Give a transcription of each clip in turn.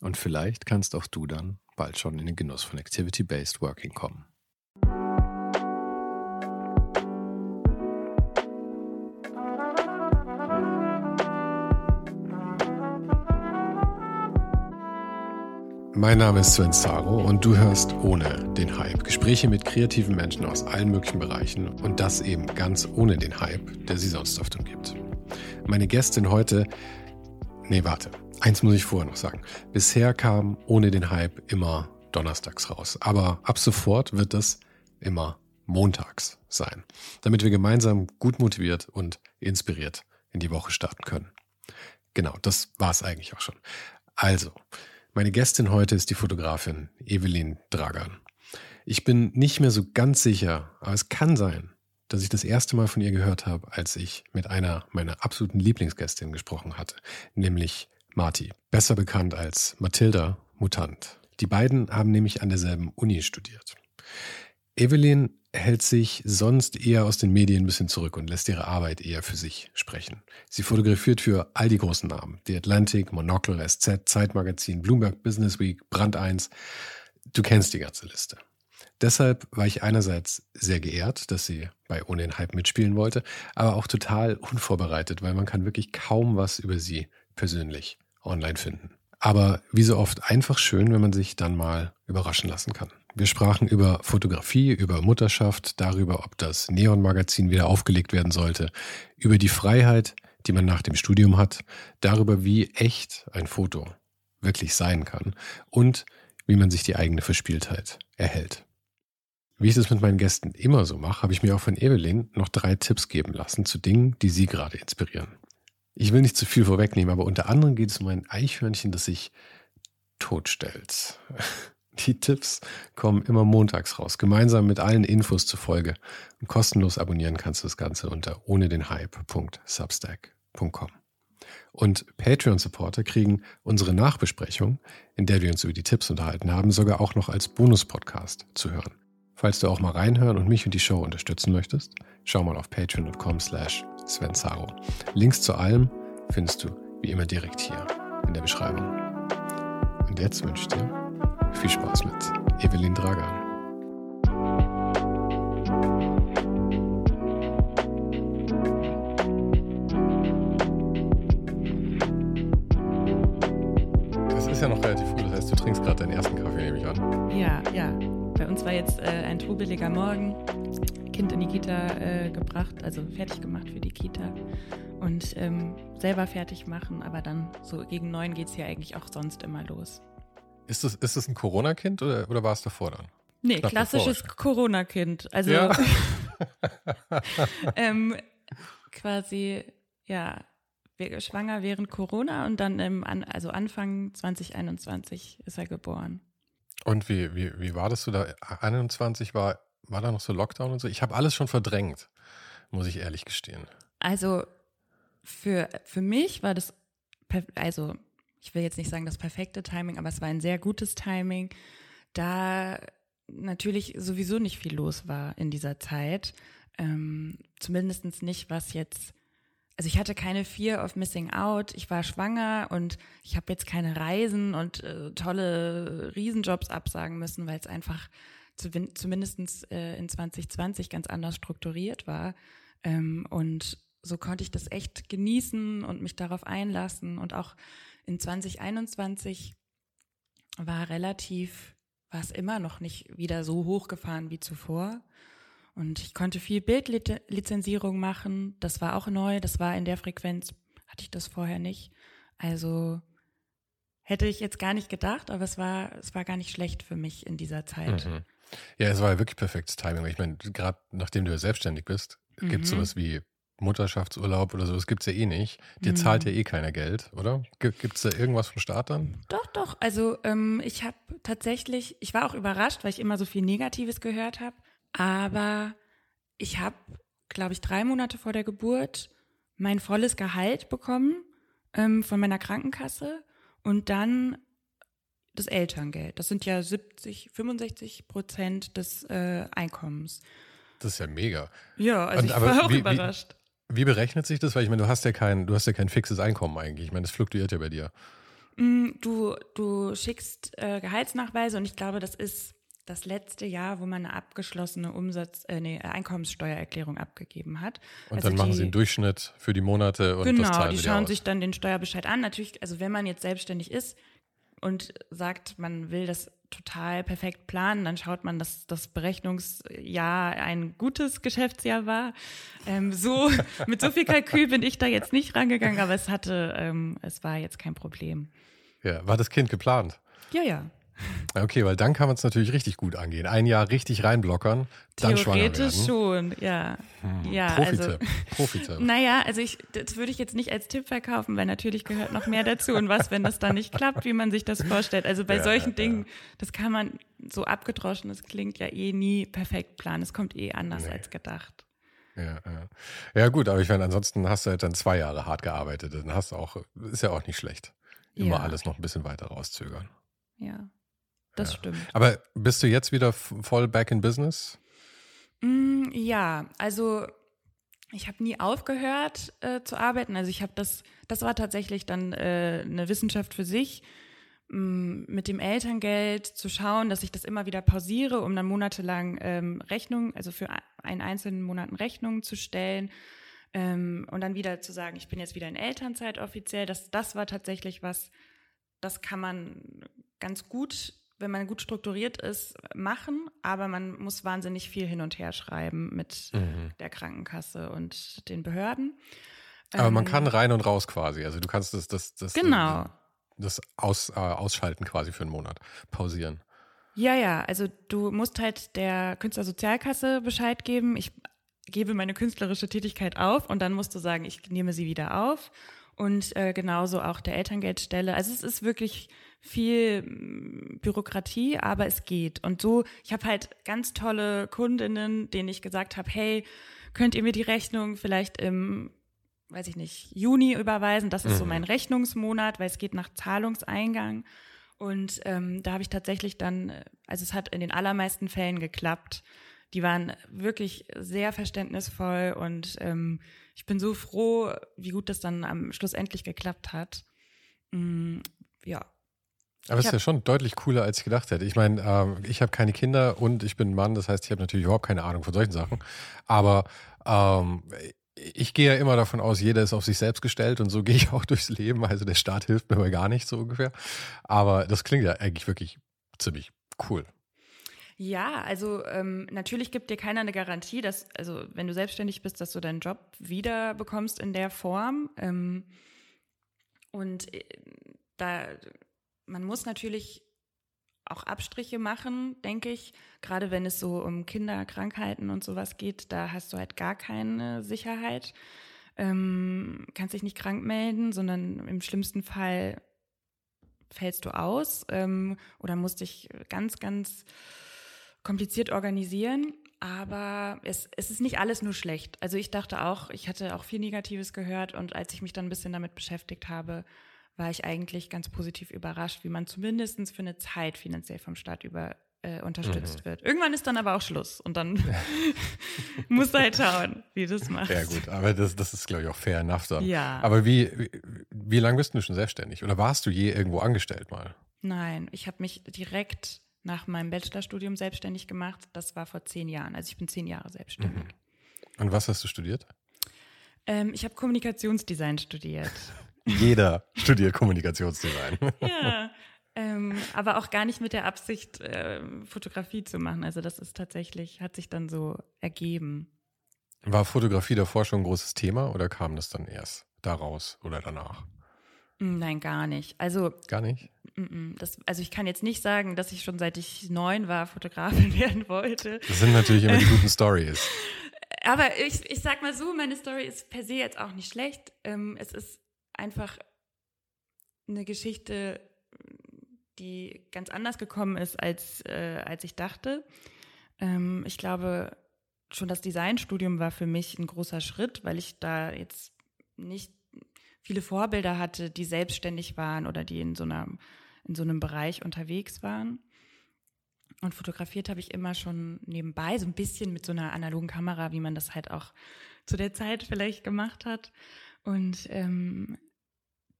Und vielleicht kannst auch du dann bald schon in den Genuss von Activity-Based Working kommen. Mein Name ist Sven Saro und du hörst ohne den Hype. Gespräche mit kreativen Menschen aus allen möglichen Bereichen und das eben ganz ohne den Hype, der sie sonst oft umgibt. Meine Gästin heute, nee, warte, eins muss ich vorher noch sagen. Bisher kam ohne den Hype immer donnerstags raus, aber ab sofort wird es immer montags sein, damit wir gemeinsam gut motiviert und inspiriert in die Woche starten können. Genau, das war es eigentlich auch schon. Also, meine Gästin heute ist die Fotografin Evelyn Dragan. Ich bin nicht mehr so ganz sicher, aber es kann sein, dass ich das erste Mal von ihr gehört habe, als ich mit einer meiner absoluten Lieblingsgästinnen gesprochen hatte, nämlich Marti, besser bekannt als Mathilda Mutant. Die beiden haben nämlich an derselben Uni studiert. Evelyn hält sich sonst eher aus den Medien ein bisschen zurück und lässt ihre Arbeit eher für sich sprechen. Sie fotografiert für all die großen Namen. The Atlantic, Monocle, SZ, Zeitmagazin, Bloomberg Business Week, Brand 1. Du kennst die ganze Liste. Deshalb war ich einerseits sehr geehrt, dass sie bei Ohne den Hype mitspielen wollte, aber auch total unvorbereitet, weil man kann wirklich kaum was über sie persönlich online finden. Aber wie so oft einfach schön, wenn man sich dann mal überraschen lassen kann. Wir sprachen über Fotografie, über Mutterschaft, darüber, ob das Neon-Magazin wieder aufgelegt werden sollte, über die Freiheit, die man nach dem Studium hat, darüber, wie echt ein Foto wirklich sein kann und wie man sich die eigene Verspieltheit erhält. Wie ich das mit meinen Gästen immer so mache, habe ich mir auch von Evelyn noch drei Tipps geben lassen zu Dingen, die sie gerade inspirieren. Ich will nicht zu viel vorwegnehmen, aber unter anderem geht es um ein Eichhörnchen, das sich totstellt. Die Tipps kommen immer montags raus, gemeinsam mit allen Infos zur Folge. Und kostenlos abonnieren kannst du das Ganze unter ohne den Hype.substack.com. Und Patreon-Supporter kriegen unsere Nachbesprechung, in der wir uns über die Tipps unterhalten haben, sogar auch noch als Bonus-Podcast zu hören. Falls du auch mal reinhören und mich und die Show unterstützen möchtest, schau mal auf patreon.com slash svensaro. Links zu allem findest du wie immer direkt hier in der Beschreibung. Und jetzt wünsche ich dir viel Spaß mit Evelyn Dragan. Es ist ja noch relativ früh, das heißt, du trinkst gerade deinen ersten Kaffee, nehme ich an. Ja, ja. Bei uns war jetzt äh, ein trubeliger Morgen. Kind in die Kita äh, gebracht, also fertig gemacht für die Kita. Und ähm, selber fertig machen, aber dann so gegen neun geht es ja eigentlich auch sonst immer los. Ist das, ist das ein Corona-Kind oder, oder war es davor dann? Nee, Knapp klassisches Corona-Kind. Also ja. ähm, quasi, ja, schwanger während Corona und dann im, also Anfang 2021 ist er geboren. Und wie, wie, wie war das so da? 21 war, war da noch so Lockdown und so? Ich habe alles schon verdrängt, muss ich ehrlich gestehen. Also für, für mich war das, also ich will jetzt nicht sagen das perfekte Timing, aber es war ein sehr gutes Timing, da natürlich sowieso nicht viel los war in dieser Zeit. Ähm, Zumindest nicht, was jetzt, also ich hatte keine Fear of Missing Out, ich war schwanger und ich habe jetzt keine Reisen und äh, tolle Riesenjobs absagen müssen, weil es einfach zu, zumindest äh, in 2020 ganz anders strukturiert war. Ähm, und so konnte ich das echt genießen und mich darauf einlassen und auch in 2021 war relativ, war es immer noch nicht wieder so hochgefahren wie zuvor. Und ich konnte viel Bildlizenzierung machen. Das war auch neu. Das war in der Frequenz, hatte ich das vorher nicht. Also hätte ich jetzt gar nicht gedacht, aber es war, es war gar nicht schlecht für mich in dieser Zeit. Mhm. Ja, es war ja wirklich perfektes Timing. Ich meine, gerade nachdem du ja selbstständig bist, gibt es mhm. sowas wie Mutterschaftsurlaub oder sowas gibt es ja eh nicht. Dir mhm. zahlt ja eh keiner Geld, oder? Gibt es da irgendwas vom Staat dann? Doch, doch. Also ähm, ich habe tatsächlich, ich war auch überrascht, weil ich immer so viel Negatives gehört habe. Aber ich habe, glaube ich, drei Monate vor der Geburt mein volles Gehalt bekommen ähm, von meiner Krankenkasse und dann das Elterngeld. Das sind ja 70, 65 Prozent des äh, Einkommens. Das ist ja mega. Ja, also und, ich war auch wie, überrascht. Wie, wie, berechnet sich das? Weil ich meine, du hast ja kein, du hast ja kein fixes Einkommen eigentlich. Ich meine, das fluktuiert ja bei dir. Mm, du, du schickst äh, Gehaltsnachweise und ich glaube, das ist das letzte Jahr, wo man eine abgeschlossene Umsatz, äh, nee, Einkommenssteuererklärung abgegeben hat. Und also dann machen die, sie einen Durchschnitt für die Monate und genau, das Genau, die schauen sich dann den Steuerbescheid an. Natürlich, also wenn man jetzt selbstständig ist und sagt, man will das total perfekt planen, dann schaut man, dass das Berechnungsjahr ein gutes Geschäftsjahr war. Ähm, so mit so viel Kalkül bin ich da jetzt nicht rangegangen, aber es hatte, ähm, es war jetzt kein Problem. Ja, war das Kind geplant? Ja, ja. Okay, weil dann kann man es natürlich richtig gut angehen. Ein Jahr richtig reinblockern, dann schwanger werden. Theoretisch schon, ja. Hm. ja Profitipp. Also, Profitipp. Naja, also ich, das würde ich jetzt nicht als Tipp verkaufen, weil natürlich gehört noch mehr dazu. Und was, wenn das dann nicht klappt, wie man sich das vorstellt? Also bei ja, solchen ja, Dingen, das kann man so abgedroschen, das klingt ja eh nie perfekt planen. Es kommt eh anders nee. als gedacht. Ja, ja. ja, gut, aber ich meine, ansonsten hast du halt dann zwei Jahre hart gearbeitet. Dann hast du auch, ist ja auch nicht schlecht. Immer alles noch ein bisschen weiter rauszögern. Ja. Das ja. stimmt. Aber bist du jetzt wieder voll back in business? Mm, ja, also ich habe nie aufgehört äh, zu arbeiten. Also ich habe das, das war tatsächlich dann äh, eine Wissenschaft für sich, mh, mm, mit dem Elterngeld zu schauen, dass ich das immer wieder pausiere, um dann monatelang ähm, Rechnungen, also für einen einzelnen Monaten Rechnungen zu stellen. Ähm, und dann wieder zu sagen, ich bin jetzt wieder in Elternzeit offiziell. Das, das war tatsächlich was, das kann man ganz gut wenn man gut strukturiert ist, machen, aber man muss wahnsinnig viel hin und her schreiben mit mhm. der Krankenkasse und den Behörden. Aber ähm, man kann rein und raus quasi. Also du kannst das, das, das, genau. das aus, äh, ausschalten quasi für einen Monat, pausieren. Ja, ja, also du musst halt der Künstlersozialkasse Bescheid geben. Ich gebe meine künstlerische Tätigkeit auf und dann musst du sagen, ich nehme sie wieder auf. Und äh, genauso auch der Elterngeldstelle. Also es ist wirklich viel mm, Bürokratie, aber es geht. Und so, ich habe halt ganz tolle Kundinnen, denen ich gesagt habe, hey, könnt ihr mir die Rechnung vielleicht im, weiß ich nicht, Juni überweisen? Das ist mhm. so mein Rechnungsmonat, weil es geht nach Zahlungseingang. Und ähm, da habe ich tatsächlich dann, also es hat in den allermeisten Fällen geklappt. Die waren wirklich sehr verständnisvoll und ähm, ich bin so froh, wie gut das dann am Schluss endlich geklappt hat. Mm, ja, aber es ist ja schon deutlich cooler, als ich gedacht hätte. Ich meine, ähm, ich habe keine Kinder und ich bin ein Mann, das heißt, ich habe natürlich überhaupt keine Ahnung von solchen Sachen. Aber ähm, ich gehe ja immer davon aus, jeder ist auf sich selbst gestellt und so gehe ich auch durchs Leben. Also der Staat hilft mir aber gar nicht so ungefähr. Aber das klingt ja eigentlich wirklich ziemlich cool. Ja, also ähm, natürlich gibt dir keiner eine Garantie, dass, also wenn du selbstständig bist, dass du deinen Job wieder bekommst in der Form. Ähm, und äh, da man muss natürlich auch Abstriche machen, denke ich. Gerade wenn es so um Kinderkrankheiten und sowas geht, da hast du halt gar keine Sicherheit. Ähm, kannst dich nicht krank melden, sondern im schlimmsten Fall fällst du aus ähm, oder musst dich ganz, ganz kompliziert organisieren. Aber es, es ist nicht alles nur schlecht. Also ich dachte auch, ich hatte auch viel Negatives gehört und als ich mich dann ein bisschen damit beschäftigt habe, war ich eigentlich ganz positiv überrascht, wie man zumindest für eine Zeit finanziell vom Staat über äh, unterstützt mhm. wird. Irgendwann ist dann aber auch Schluss und dann musst du halt schauen, wie das machst. Ja gut, aber das, das ist, glaube ich, auch fair enough dann. Ja. Aber wie, wie, wie lange bist du schon selbstständig? Oder warst du je irgendwo angestellt mal? Nein, ich habe mich direkt nach meinem Bachelorstudium selbstständig gemacht. Das war vor zehn Jahren. Also ich bin zehn Jahre selbstständig. Mhm. Und was hast du studiert? Ähm, ich habe Kommunikationsdesign studiert. Jeder studiert Kommunikationsdesign. ja. ähm, aber auch gar nicht mit der Absicht, äh, Fotografie zu machen. Also das ist tatsächlich, hat sich dann so ergeben. War Fotografie davor schon ein großes Thema oder kam das dann erst daraus oder danach? Hm, nein, gar nicht. Also gar nicht. Das, also ich kann jetzt nicht sagen, dass ich schon seit ich neun war Fotografin werden wollte. Das sind natürlich immer die guten Stories. Aber ich, ich sag mal so, meine Story ist per se jetzt auch nicht schlecht. Ähm, es ist einfach eine Geschichte, die ganz anders gekommen ist, als, äh, als ich dachte. Ähm, ich glaube, schon das Designstudium war für mich ein großer Schritt, weil ich da jetzt nicht viele Vorbilder hatte, die selbstständig waren oder die in so, einer, in so einem Bereich unterwegs waren. Und fotografiert habe ich immer schon nebenbei, so ein bisschen mit so einer analogen Kamera, wie man das halt auch zu der Zeit vielleicht gemacht hat. Und ähm,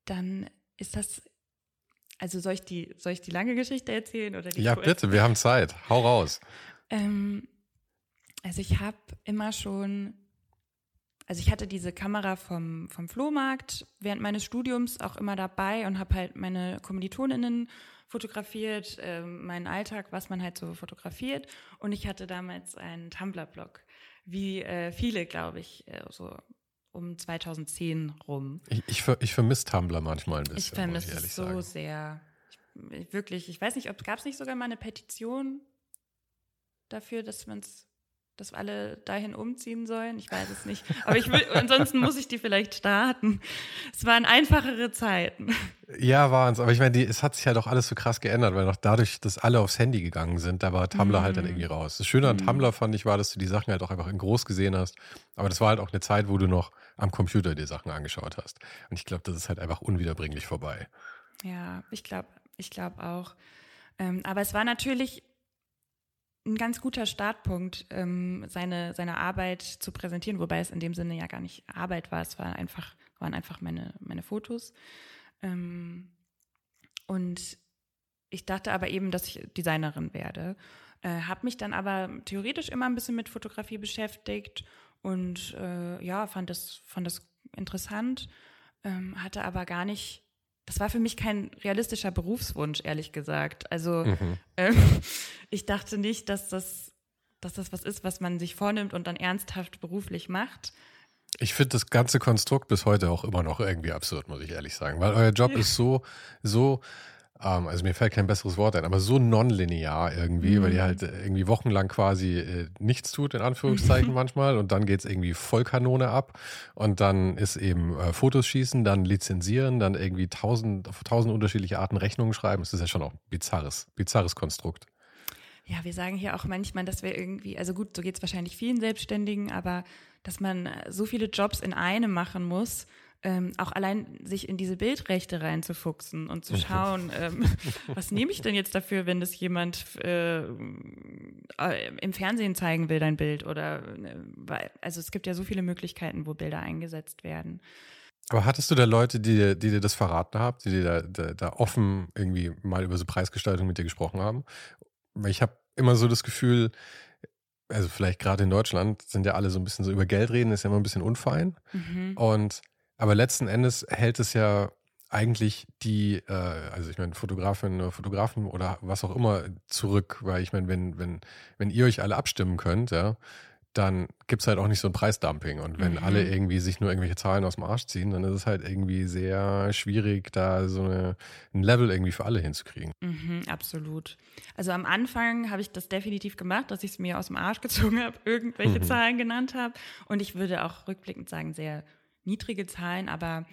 dann ist das, also soll ich die, soll ich die lange Geschichte erzählen oder die Ja, kurz? bitte, wir haben Zeit. Hau raus. Ähm, also ich habe immer schon, also ich hatte diese Kamera vom, vom Flohmarkt während meines Studiums auch immer dabei und habe halt meine Kommilitoninnen fotografiert, äh, meinen Alltag, was man halt so fotografiert. Und ich hatte damals einen Tumblr-Blog, wie äh, viele, glaube ich, äh, so um 2010 rum. Ich, ich, ich vermisse Tumblr manchmal ein bisschen. Ich vermisse es so sagen. sehr. Ich, wirklich, ich weiß nicht, ob gab es nicht sogar mal eine Petition dafür, dass man es dass alle dahin umziehen sollen. Ich weiß es nicht. Aber ich will, ansonsten muss ich die vielleicht starten. Es waren einfachere Zeiten. Ja, waren es. Aber ich meine, es hat sich halt auch alles so krass geändert, weil noch dadurch, dass alle aufs Handy gegangen sind, da war Tumblr mm. halt dann irgendwie raus. Das Schöne an mm. Tumblr fand ich war, dass du die Sachen halt auch einfach in groß gesehen hast. Aber das war halt auch eine Zeit, wo du noch am Computer die Sachen angeschaut hast. Und ich glaube, das ist halt einfach unwiederbringlich vorbei. Ja, ich glaube, ich glaube auch. Ähm, aber es war natürlich ein ganz guter Startpunkt, ähm, seine, seine Arbeit zu präsentieren, wobei es in dem Sinne ja gar nicht Arbeit war, es war einfach, waren einfach meine, meine Fotos. Ähm, und ich dachte aber eben, dass ich Designerin werde. Äh, habe mich dann aber theoretisch immer ein bisschen mit Fotografie beschäftigt und äh, ja, fand das, fand das interessant, ähm, hatte aber gar nicht das war für mich kein realistischer Berufswunsch, ehrlich gesagt. Also mhm. ähm, ich dachte nicht, dass das, dass das was ist, was man sich vornimmt und dann ernsthaft beruflich macht. Ich finde das ganze Konstrukt bis heute auch immer noch irgendwie absurd, muss ich ehrlich sagen, weil euer Job ja. ist so, so ähm, also mir fällt kein besseres Wort ein, aber so nonlinear irgendwie, mhm. weil ihr halt irgendwie wochenlang quasi äh, nichts tut, in Anführungszeichen manchmal, und dann geht es irgendwie Vollkanone ab und dann ist eben äh, Fotos schießen, dann lizenzieren, dann irgendwie tausend, tausend unterschiedliche Arten Rechnungen schreiben. Das ist ja schon auch ein bizarres, bizarres Konstrukt. Ja, wir sagen hier auch manchmal, dass wir irgendwie, also gut, so geht es wahrscheinlich vielen Selbstständigen, aber dass man so viele Jobs in einem machen muss ähm, auch allein sich in diese Bildrechte reinzufuchsen und zu schauen, ähm, was nehme ich denn jetzt dafür, wenn das jemand äh, äh, im Fernsehen zeigen will, dein Bild oder äh, also es gibt ja so viele Möglichkeiten, wo Bilder eingesetzt werden. Aber hattest du da Leute, die, die dir das verraten haben, die dir da, da, da offen irgendwie mal über so Preisgestaltung mit dir gesprochen haben? Weil ich habe immer so das Gefühl, also vielleicht gerade in Deutschland sind ja alle so ein bisschen so über Geld reden, ist ja immer ein bisschen unfein. Mhm. Und aber letzten Endes hält es ja eigentlich die, äh, also ich meine, Fotografinnen oder Fotografen oder was auch immer zurück, weil ich meine, wenn, wenn, wenn ihr euch alle abstimmen könnt, ja, dann gibt es halt auch nicht so ein Preisdumping. Und wenn mhm. alle irgendwie sich nur irgendwelche Zahlen aus dem Arsch ziehen, dann ist es halt irgendwie sehr schwierig, da so eine, ein Level irgendwie für alle hinzukriegen. Mhm, absolut. Also am Anfang habe ich das definitiv gemacht, dass ich es mir aus dem Arsch gezogen habe, irgendwelche mhm. Zahlen genannt habe. Und ich würde auch rückblickend sagen, sehr niedrige Zahlen, aber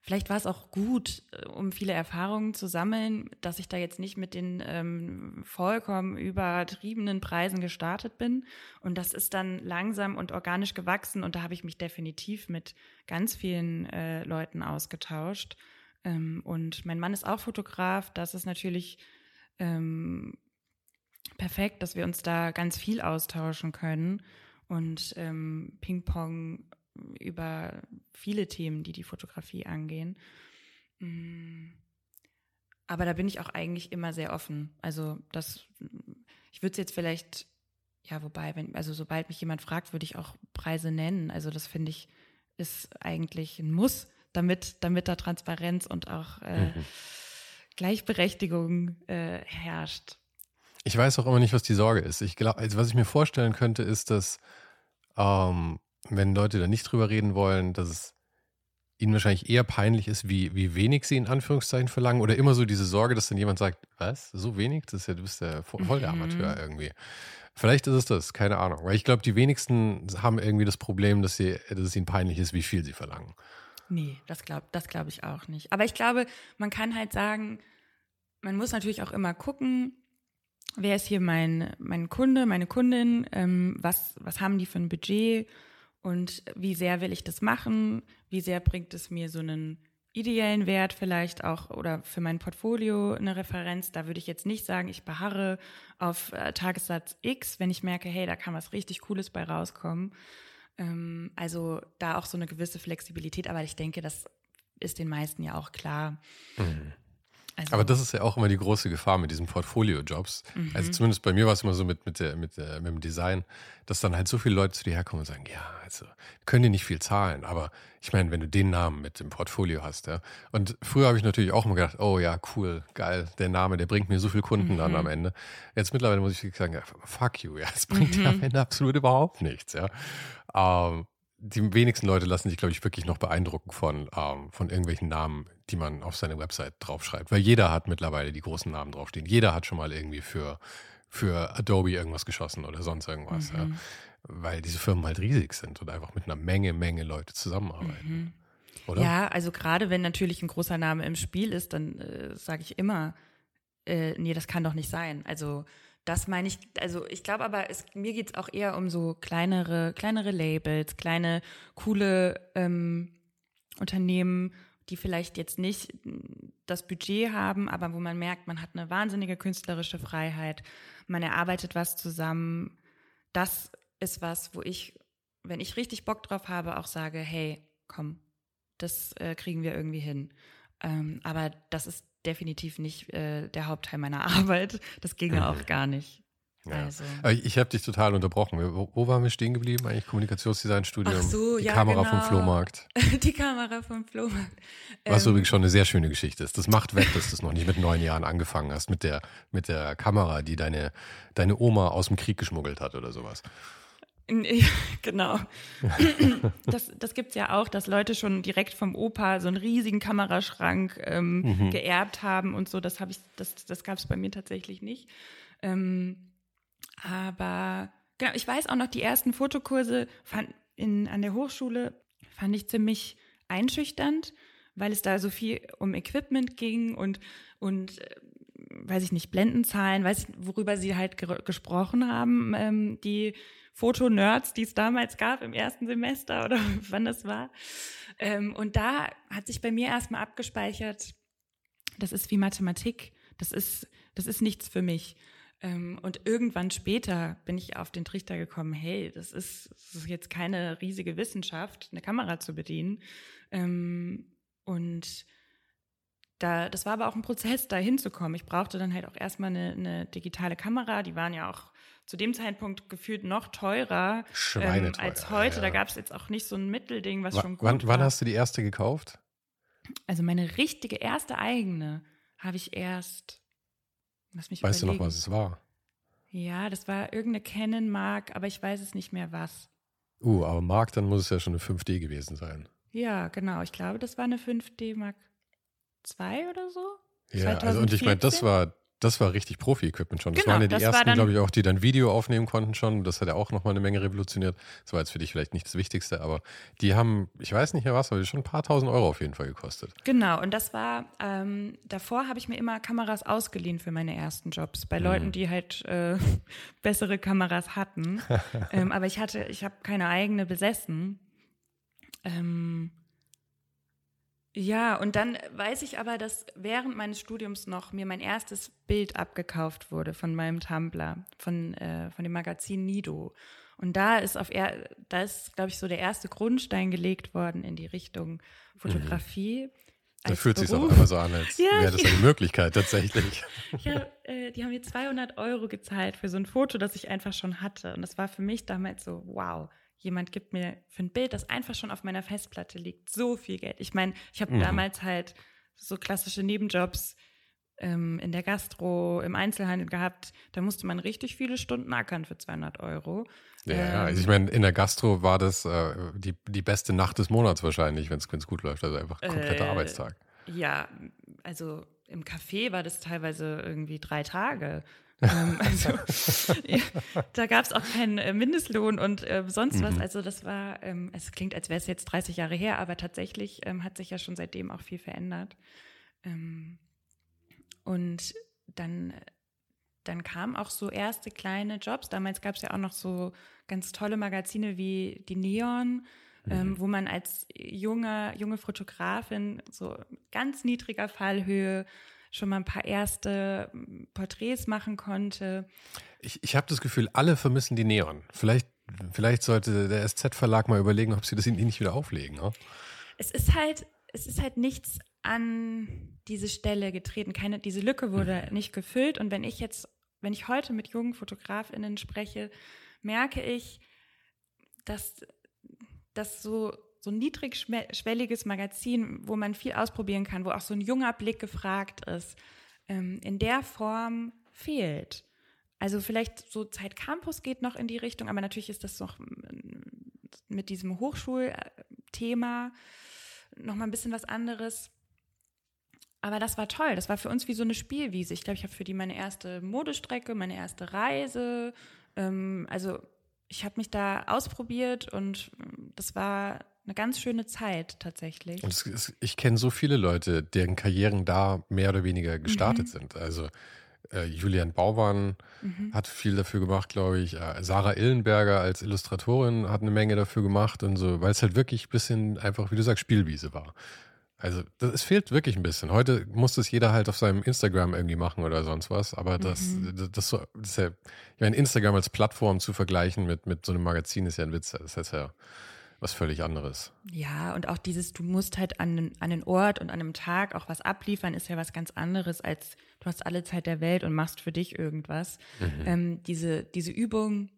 vielleicht war es auch gut, äh, um viele Erfahrungen zu sammeln, dass ich da jetzt nicht mit den ähm, vollkommen übertriebenen Preisen gestartet bin. Und das ist dann langsam und organisch gewachsen und da habe ich mich definitiv mit ganz vielen äh, Leuten ausgetauscht. Ähm, und mein Mann ist auch Fotograf. Das ist natürlich ähm, perfekt, dass wir uns da ganz viel austauschen können und ähm, Ping-Pong über viele Themen, die die Fotografie angehen. Mm. Aber da bin ich auch eigentlich immer sehr offen. Also das, ich würde es jetzt vielleicht, ja, wobei, wenn, also sobald mich jemand fragt, würde ich auch Preise nennen. Also das finde ich, ist eigentlich ein Muss, damit, damit da Transparenz und auch äh, mhm. Gleichberechtigung äh, herrscht. Ich weiß auch immer nicht, was die Sorge ist. Ich glaube, also was ich mir vorstellen könnte, ist, dass ähm, wenn Leute da nicht drüber reden wollen, dass es ihnen wahrscheinlich eher peinlich ist, wie, wie wenig sie in Anführungszeichen verlangen oder immer so diese Sorge, dass dann jemand sagt, was, so wenig? Das ist ja, du bist ja voll der mhm. Amateur irgendwie. Vielleicht ist es das, keine Ahnung. Weil ich glaube, die wenigsten haben irgendwie das Problem, dass, sie, dass es ihnen peinlich ist, wie viel sie verlangen. Nee, das glaube das glaub ich auch nicht. Aber ich glaube, man kann halt sagen, man muss natürlich auch immer gucken, wer ist hier mein, mein Kunde, meine Kundin, ähm, was, was haben die für ein Budget und wie sehr will ich das machen, wie sehr bringt es mir so einen ideellen Wert vielleicht auch oder für mein Portfolio eine Referenz. Da würde ich jetzt nicht sagen, ich beharre auf äh, Tagessatz X, wenn ich merke, hey, da kann was richtig Cooles bei rauskommen. Ähm, also da auch so eine gewisse Flexibilität, aber ich denke, das ist den meisten ja auch klar. Mhm. Also, Aber das ist ja auch immer die große Gefahr mit diesen Portfolio-Jobs. Mhm. Also zumindest bei mir war es immer so mit, mit, der, mit, der, mit dem Design, dass dann halt so viele Leute zu dir herkommen und sagen, ja, also können die nicht viel zahlen. Aber ich meine, wenn du den Namen mit dem Portfolio hast, ja. Und früher habe ich natürlich auch immer gedacht, oh ja, cool, geil, der Name, der bringt mir so viele Kunden mhm. dann am Ende. Jetzt mittlerweile muss ich sagen, ja, fuck you, ja, es bringt mhm. dir am Ende absolut überhaupt nichts, ja. Ähm, die wenigsten Leute lassen sich, glaube ich, wirklich noch beeindrucken von, ähm, von irgendwelchen Namen, die man auf seine Website draufschreibt. Weil jeder hat mittlerweile die großen Namen draufstehen. Jeder hat schon mal irgendwie für, für Adobe irgendwas geschossen oder sonst irgendwas. Mhm. Ja. Weil diese Firmen halt riesig sind und einfach mit einer Menge, Menge Leute zusammenarbeiten. Mhm. Oder? Ja, also gerade wenn natürlich ein großer Name im Spiel ist, dann äh, sage ich immer, äh, nee, das kann doch nicht sein. Also das meine ich, also ich glaube aber, es, mir geht es auch eher um so kleinere, kleinere Labels, kleine, coole ähm, Unternehmen, die vielleicht jetzt nicht das Budget haben, aber wo man merkt, man hat eine wahnsinnige künstlerische Freiheit, man erarbeitet was zusammen. Das ist was, wo ich, wenn ich richtig Bock drauf habe, auch sage, hey, komm, das äh, kriegen wir irgendwie hin. Ähm, aber das ist definitiv nicht äh, der Hauptteil meiner Arbeit. Das ginge auch gar nicht. Ja. Also. Ich habe dich total unterbrochen. Wo, wo, waren wir stehen geblieben? Eigentlich Kommunikationsdesignstudium. So, die ja, Kamera genau. vom Flohmarkt. Die Kamera vom Flohmarkt. Was ähm, übrigens schon eine sehr schöne Geschichte ist. Das macht weg, dass du es noch nicht mit neun Jahren angefangen hast mit der, mit der Kamera, die deine, deine Oma aus dem Krieg geschmuggelt hat oder sowas. genau. Das, das gibt es ja auch, dass Leute schon direkt vom Opa so einen riesigen Kameraschrank ähm, mhm. geerbt haben und so. Das, ich, das, das gab es bei mir tatsächlich nicht. Ähm, aber genau, ich weiß auch noch, die ersten Fotokurse fand in, an der Hochschule fand ich ziemlich einschüchternd, weil es da so viel um Equipment ging und, und äh, weiß ich nicht, Blendenzahlen, weiß ich, worüber sie halt gesprochen haben, ähm, die Fotonerds, die es damals gab im ersten Semester oder wann das war. Ähm, und da hat sich bei mir erstmal abgespeichert, das ist wie Mathematik, das ist, das ist nichts für mich. Ähm, und irgendwann später bin ich auf den Trichter gekommen, hey, das ist, das ist jetzt keine riesige Wissenschaft, eine Kamera zu bedienen. Ähm, und da, das war aber auch ein Prozess, da hinzukommen. Ich brauchte dann halt auch erstmal eine, eine digitale Kamera. Die waren ja auch zu dem Zeitpunkt gefühlt noch teurer ähm, als heute. Ja. Da gab es jetzt auch nicht so ein Mittelding, was w schon gut wann, war. Wann hast du die erste gekauft? Also meine richtige erste eigene habe ich erst. Lass mich weißt überlegen. du noch, was es war? Ja, das war irgendeine Canon Mark, aber ich weiß es nicht mehr was. Uh, aber Mark, dann muss es ja schon eine 5D gewesen sein. Ja, genau. Ich glaube, das war eine 5D Mark 2 oder so. Ja, 2014? also und ich meine, das war das war richtig Profi-Equipment schon. Das genau, waren ja die ersten, glaube ich, auch, die dann Video aufnehmen konnten schon. Das hat ja auch nochmal eine Menge revolutioniert. Das war jetzt für dich vielleicht nicht das Wichtigste, aber die haben, ich weiß nicht mehr was, aber die schon ein paar tausend Euro auf jeden Fall gekostet. Genau, und das war, ähm, davor habe ich mir immer Kameras ausgeliehen für meine ersten Jobs. Bei mhm. Leuten, die halt äh, bessere Kameras hatten. ähm, aber ich hatte, ich habe keine eigene besessen. Ähm, ja, und dann weiß ich aber, dass während meines Studiums noch mir mein erstes Bild abgekauft wurde von meinem Tumblr, von, äh, von dem Magazin Nido. Und da ist auf er, da ist, glaube ich, so der erste Grundstein gelegt worden in die Richtung Fotografie. Mhm. Da fühlt sich auch immer so an, als ja, wäre das eine Möglichkeit tatsächlich. Ja, äh, die haben mir 200 Euro gezahlt für so ein Foto, das ich einfach schon hatte. Und das war für mich damals so, wow, jemand gibt mir für ein Bild, das einfach schon auf meiner Festplatte liegt, so viel Geld. Ich meine, ich habe mhm. damals halt so klassische Nebenjobs ähm, in der Gastro, im Einzelhandel gehabt. Da musste man richtig viele Stunden ackern für 200 Euro. Ja, ähm. Also ich meine, in der Gastro war das äh, die, die beste Nacht des Monats wahrscheinlich, wenn es gut läuft. Also einfach kompletter äh, Arbeitstag. Ja, also im Café war das teilweise irgendwie drei Tage. Ähm, also ja, da gab es auch keinen äh, Mindestlohn und äh, sonst mhm. was. Also das war, ähm, es klingt, als wäre es jetzt 30 Jahre her, aber tatsächlich ähm, hat sich ja schon seitdem auch viel verändert. Ähm, und dann, dann kamen auch so erste kleine Jobs. Damals gab es ja auch noch so ganz tolle Magazine wie die Neon, ähm, mhm. wo man als junge, junge Fotografin so ganz niedriger Fallhöhe schon mal ein paar erste hm, Porträts machen konnte. Ich, ich habe das Gefühl, alle vermissen die Neon. Vielleicht, vielleicht sollte der SZ-Verlag mal überlegen, ob sie das ihnen nicht wieder auflegen. Ne? Es ist halt, es ist halt nichts an diese Stelle getreten. Keine, diese Lücke wurde mhm. nicht gefüllt. Und wenn ich jetzt, wenn ich heute mit jungen FotografInnen spreche, merke ich, dass das so, so ein niedrigschwelliges Magazin, wo man viel ausprobieren kann, wo auch so ein junger Blick gefragt ist, ähm, in der Form fehlt. Also vielleicht so Zeit Campus geht noch in die Richtung, aber natürlich ist das noch mit diesem Hochschulthema noch mal ein bisschen was anderes. Aber das war toll. Das war für uns wie so eine Spielwiese. Ich glaube, ich habe für die meine erste Modestrecke, meine erste Reise. Ähm, also ich habe mich da ausprobiert und ähm, das war eine ganz schöne Zeit tatsächlich. Und ist, ich kenne so viele Leute, deren Karrieren da mehr oder weniger gestartet mhm. sind. Also äh, Julian Baumann mhm. hat viel dafür gemacht, glaube ich. Äh, Sarah Illenberger als Illustratorin hat eine Menge dafür gemacht und so, weil es halt wirklich ein bisschen einfach, wie du sagst, Spielwiese war. Also es fehlt wirklich ein bisschen. Heute muss das jeder halt auf seinem Instagram irgendwie machen oder sonst was. Aber das, mhm. das, das, so, das ist ja, ich meine, Instagram als Plattform zu vergleichen mit, mit so einem Magazin ist ja ein Witz. Das heißt ja was völlig anderes. Ja, und auch dieses, du musst halt an, an den Ort und an einem Tag auch was abliefern, ist ja was ganz anderes, als du hast alle Zeit der Welt und machst für dich irgendwas. Mhm. Ähm, diese, diese Übung,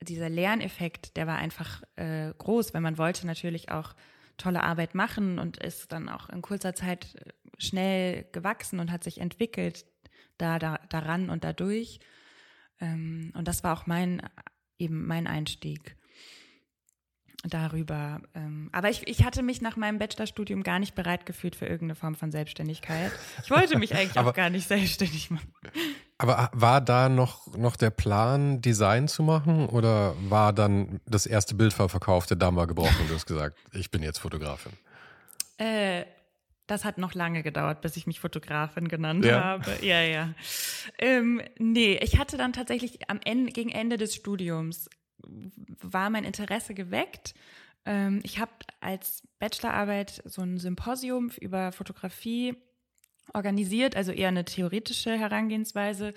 dieser Lerneffekt, der war einfach äh, groß, weil man wollte natürlich auch tolle Arbeit machen und ist dann auch in kurzer Zeit äh, schnell gewachsen und hat sich entwickelt da, da daran und dadurch. Ähm, und das war auch mein eben mein Einstieg darüber. Ähm, aber ich, ich hatte mich nach meinem Bachelorstudium gar nicht bereit gefühlt für irgendeine Form von Selbstständigkeit. Ich wollte mich eigentlich auch gar nicht selbstständig machen. Aber war da noch, noch der Plan, Design zu machen oder war dann das erste Bildverkauf der Dama gebrochen und du hast gesagt, ich bin jetzt Fotografin? Äh, das hat noch lange gedauert, bis ich mich Fotografin genannt ja. habe. Ja, ja. Ähm, nee, ich hatte dann tatsächlich am Ende, gegen Ende des Studiums war mein Interesse geweckt. Ähm, ich habe als Bachelorarbeit so ein Symposium über Fotografie organisiert, also eher eine theoretische Herangehensweise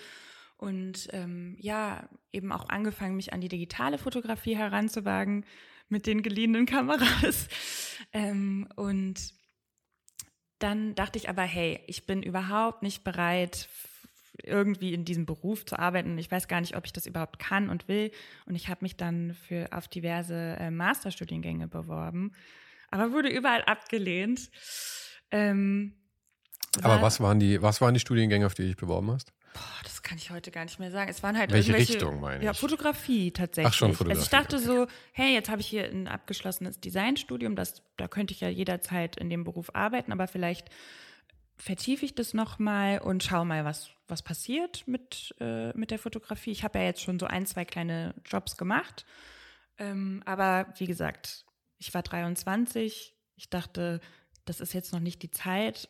und ähm, ja, eben auch angefangen, mich an die digitale Fotografie heranzuwagen mit den geliehenen Kameras. Ähm, und dann dachte ich aber, hey, ich bin überhaupt nicht bereit, irgendwie in diesem Beruf zu arbeiten. Ich weiß gar nicht, ob ich das überhaupt kann und will. Und ich habe mich dann für auf diverse äh, Masterstudiengänge beworben, aber wurde überall abgelehnt. Ähm, aber was waren die, was waren die Studiengänge, auf die du dich beworben hast? Boah, das kann ich heute gar nicht mehr sagen. Es waren halt Welche Richtung meine ich? Ja, Fotografie tatsächlich. Ach schon, Fotografie. Also ich dachte so, hey, jetzt habe ich hier ein abgeschlossenes Designstudium, das, da könnte ich ja jederzeit in dem Beruf arbeiten, aber vielleicht vertiefe ich das nochmal und schaue mal, was, was passiert mit, äh, mit der Fotografie. Ich habe ja jetzt schon so ein, zwei kleine Jobs gemacht. Ähm, aber wie gesagt, ich war 23. Ich dachte, das ist jetzt noch nicht die Zeit.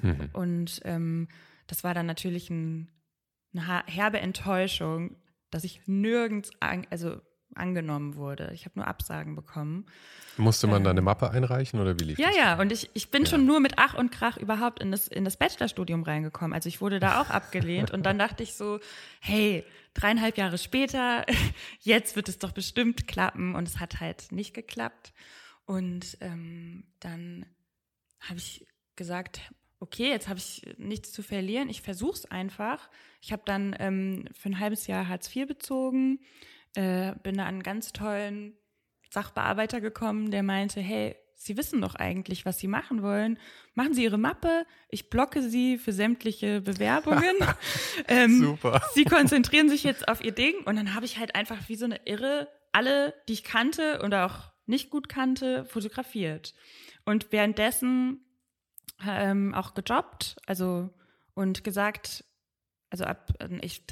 Mhm. Und ähm, das war dann natürlich ein, eine herbe Enttäuschung, dass ich nirgends, also angenommen wurde. Ich habe nur Absagen bekommen. Musste man ähm, da eine Mappe einreichen oder wie lief ja, das? Ja, ja, und ich, ich bin ja. schon nur mit Ach und Krach überhaupt in das, in das Bachelorstudium reingekommen. Also ich wurde da auch abgelehnt und dann dachte ich so, hey, dreieinhalb Jahre später, jetzt wird es doch bestimmt klappen und es hat halt nicht geklappt. Und ähm, dann habe ich gesagt, okay, jetzt habe ich nichts zu verlieren, ich versuche es einfach. Ich habe dann ähm, für ein halbes Jahr Hartz IV bezogen, äh, bin da an einen ganz tollen Sachbearbeiter gekommen, der meinte, hey, Sie wissen doch eigentlich, was Sie machen wollen. Machen Sie Ihre Mappe, ich blocke Sie für sämtliche Bewerbungen. ähm, Super. Sie konzentrieren sich jetzt auf Ihr Ding und dann habe ich halt einfach wie so eine Irre alle, die ich kannte und auch nicht gut kannte, fotografiert. Und währenddessen ähm, auch gejobbt, also und gesagt, also ab, ich,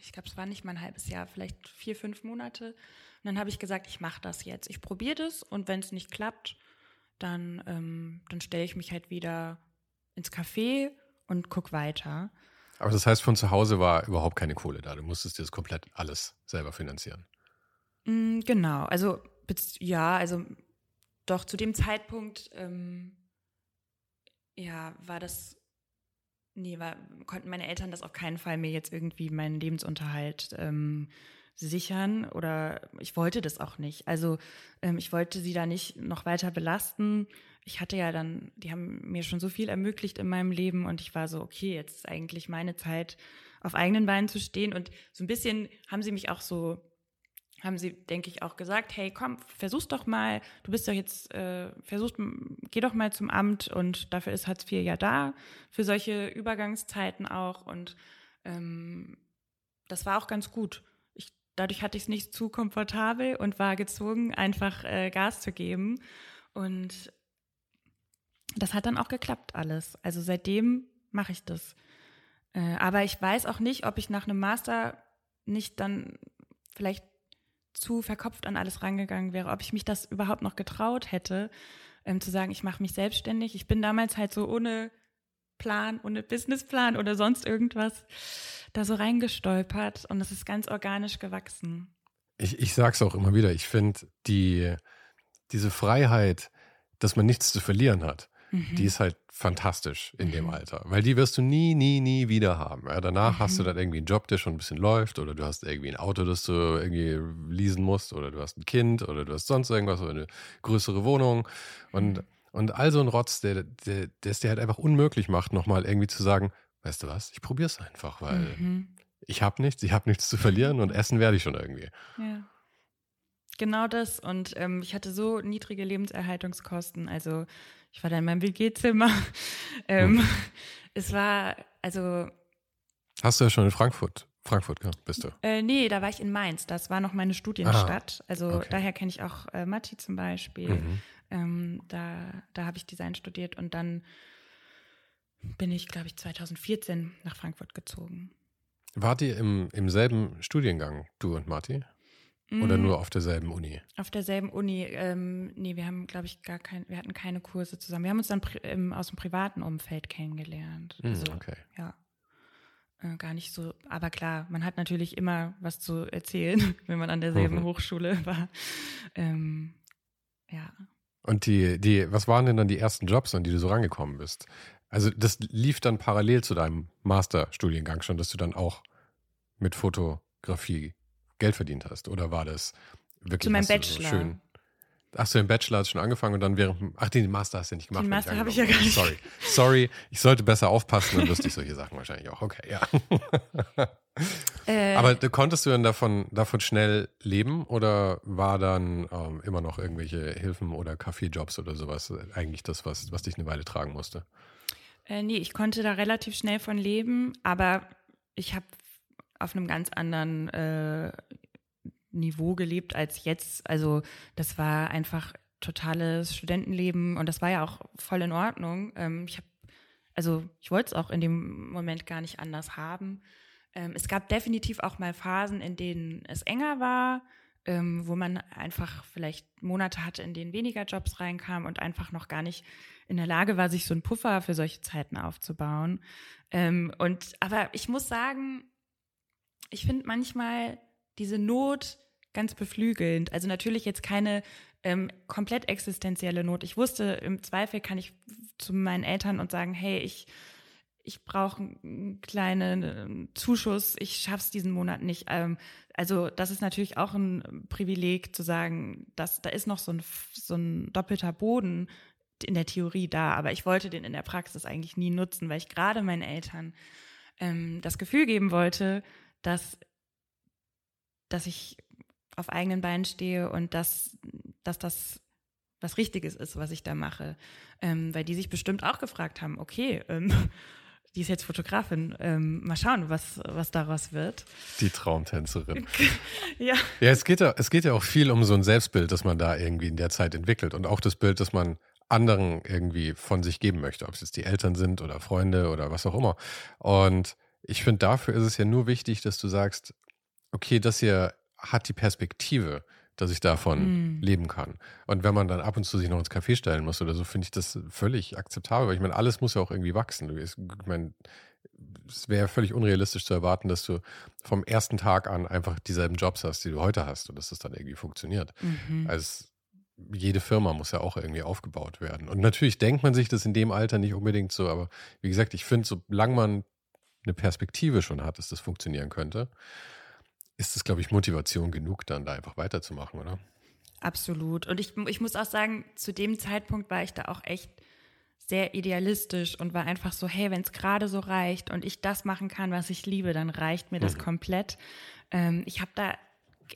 ich glaube, es war nicht mal ein halbes Jahr, vielleicht vier, fünf Monate. Und dann habe ich gesagt, ich mache das jetzt. Ich probiere das und wenn es nicht klappt, dann, ähm, dann stelle ich mich halt wieder ins Café und guck weiter. Aber das heißt, von zu Hause war überhaupt keine Kohle da. Du musstest dir das komplett alles selber finanzieren. Mm, genau. Also, ja, also doch zu dem Zeitpunkt, ähm, ja, war das, nee, war, konnten meine Eltern das auf keinen Fall mir jetzt irgendwie meinen Lebensunterhalt ähm, sichern oder ich wollte das auch nicht. Also ähm, ich wollte sie da nicht noch weiter belasten. Ich hatte ja dann, die haben mir schon so viel ermöglicht in meinem Leben und ich war so, okay, jetzt ist eigentlich meine Zeit, auf eigenen Beinen zu stehen. Und so ein bisschen haben sie mich auch so, haben sie, denke ich, auch gesagt, hey, komm, versuch's doch mal, du bist doch jetzt, äh, versuch, geh doch mal zum Amt und dafür ist Hartz IV ja da, für solche Übergangszeiten auch. Und ähm, das war auch ganz gut dadurch hatte ich es nicht zu komfortabel und war gezwungen, einfach äh, Gas zu geben. Und das hat dann auch geklappt alles. Also seitdem mache ich das. Äh, aber ich weiß auch nicht, ob ich nach einem Master nicht dann vielleicht zu verkopft an alles rangegangen wäre, ob ich mich das überhaupt noch getraut hätte, ähm, zu sagen, ich mache mich selbstständig. Ich bin damals halt so ohne Plan, ohne Businessplan oder sonst irgendwas da so reingestolpert und es ist ganz organisch gewachsen. Ich, ich es auch immer wieder, ich finde die, diese Freiheit, dass man nichts zu verlieren hat, mhm. die ist halt fantastisch in mhm. dem Alter. Weil die wirst du nie, nie, nie wieder haben. Ja, danach mhm. hast du mhm. dann irgendwie einen Job, der schon ein bisschen läuft oder du hast irgendwie ein Auto, das du irgendwie leasen musst oder du hast ein Kind oder du hast sonst irgendwas oder eine größere Wohnung und mhm. Und all so ein Rotz, der, der, der es dir halt einfach unmöglich macht, nochmal irgendwie zu sagen, weißt du was, ich probiere es einfach, weil mhm. ich habe nichts, ich habe nichts zu verlieren und essen werde ich schon irgendwie. Ja. Genau das. Und ähm, ich hatte so niedrige Lebenserhaltungskosten. Also ich war da in meinem WG-Zimmer. ähm, hm. Es war, also. Hast du ja schon in Frankfurt Frankfurt, ja, bist du? Äh, nee, da war ich in Mainz. Das war noch meine Studienstadt. Ah, also okay. daher kenne ich auch äh, Matti zum Beispiel. Mhm. Ähm, da da habe ich Design studiert und dann bin ich, glaube ich, 2014 nach Frankfurt gezogen. Wart ihr im, im selben Studiengang, du und Marti? Oder mm. nur auf derselben Uni? Auf derselben Uni. Ähm, nee, wir haben, glaube ich, gar kein, wir hatten keine Kurse zusammen. Wir haben uns dann im, aus dem privaten Umfeld kennengelernt. Mm, also, okay. Ja. Äh, gar nicht so, aber klar, man hat natürlich immer was zu erzählen, wenn man an derselben mhm. Hochschule war. Ähm, ja. Und die, die, was waren denn dann die ersten Jobs, an die du so rangekommen bist? Also das lief dann parallel zu deinem Masterstudiengang schon, dass du dann auch mit Fotografie Geld verdient hast? Oder war das wirklich zu meinem Bachelor? So schön? Ach so, im Bachelor hast du schon angefangen und dann während, ach, den Master hast du ja nicht gemacht. Den Master habe ich ja gar nicht. Sorry, sorry, ich sollte besser aufpassen, dann wüsste ich solche Sachen wahrscheinlich auch. Okay, ja. Äh, Aber konntest du dann davon, davon schnell leben oder war dann ähm, immer noch irgendwelche Hilfen oder Kaffeejobs oder sowas eigentlich das, was, was dich eine Weile tragen musste? Äh, nee, ich konnte da relativ schnell von leben, aber ich habe auf einem ganz anderen äh, Niveau gelebt als jetzt. Also das war einfach totales Studentenleben und das war ja auch voll in Ordnung. Ähm, ich habe, also ich wollte es auch in dem Moment gar nicht anders haben. Ähm, es gab definitiv auch mal Phasen, in denen es enger war, ähm, wo man einfach vielleicht Monate hatte, in denen weniger Jobs reinkamen und einfach noch gar nicht in der Lage war, sich so einen Puffer für solche Zeiten aufzubauen. Ähm, und aber ich muss sagen, ich finde manchmal diese Not ganz beflügelnd. Also natürlich jetzt keine ähm, komplett existenzielle Not. Ich wusste, im Zweifel kann ich zu meinen Eltern und sagen, hey, ich, ich brauche einen kleinen ähm, Zuschuss, ich schaff's diesen Monat nicht. Ähm, also das ist natürlich auch ein Privileg zu sagen, dass da ist noch so ein, so ein doppelter Boden in der Theorie da, aber ich wollte den in der Praxis eigentlich nie nutzen, weil ich gerade meinen Eltern ähm, das Gefühl geben wollte, dass dass ich auf eigenen Beinen stehe und dass, dass das was Richtiges ist, was ich da mache. Ähm, weil die sich bestimmt auch gefragt haben, okay, ähm, die ist jetzt Fotografin, ähm, mal schauen, was, was daraus wird. Die Traumtänzerin. ja. Ja, es geht ja, es geht ja auch viel um so ein Selbstbild, das man da irgendwie in der Zeit entwickelt und auch das Bild, das man anderen irgendwie von sich geben möchte, ob es jetzt die Eltern sind oder Freunde oder was auch immer. Und ich finde, dafür ist es ja nur wichtig, dass du sagst, okay, das hier hat die Perspektive, dass ich davon mm. leben kann. Und wenn man dann ab und zu sich noch ins Café stellen muss oder so, finde ich das völlig akzeptabel. Weil ich meine, alles muss ja auch irgendwie wachsen. Ich meine, es wäre völlig unrealistisch zu erwarten, dass du vom ersten Tag an einfach dieselben Jobs hast, die du heute hast und dass das dann irgendwie funktioniert. Mhm. Also jede Firma muss ja auch irgendwie aufgebaut werden. Und natürlich denkt man sich das in dem Alter nicht unbedingt so, aber wie gesagt, ich finde, solange man eine Perspektive schon hat, dass das funktionieren könnte, ist es, glaube ich, Motivation genug, dann da einfach weiterzumachen, oder? Absolut. Und ich, ich muss auch sagen, zu dem Zeitpunkt war ich da auch echt sehr idealistisch und war einfach so, hey, wenn es gerade so reicht und ich das machen kann, was ich liebe, dann reicht mir das mhm. komplett. Ähm, ich habe da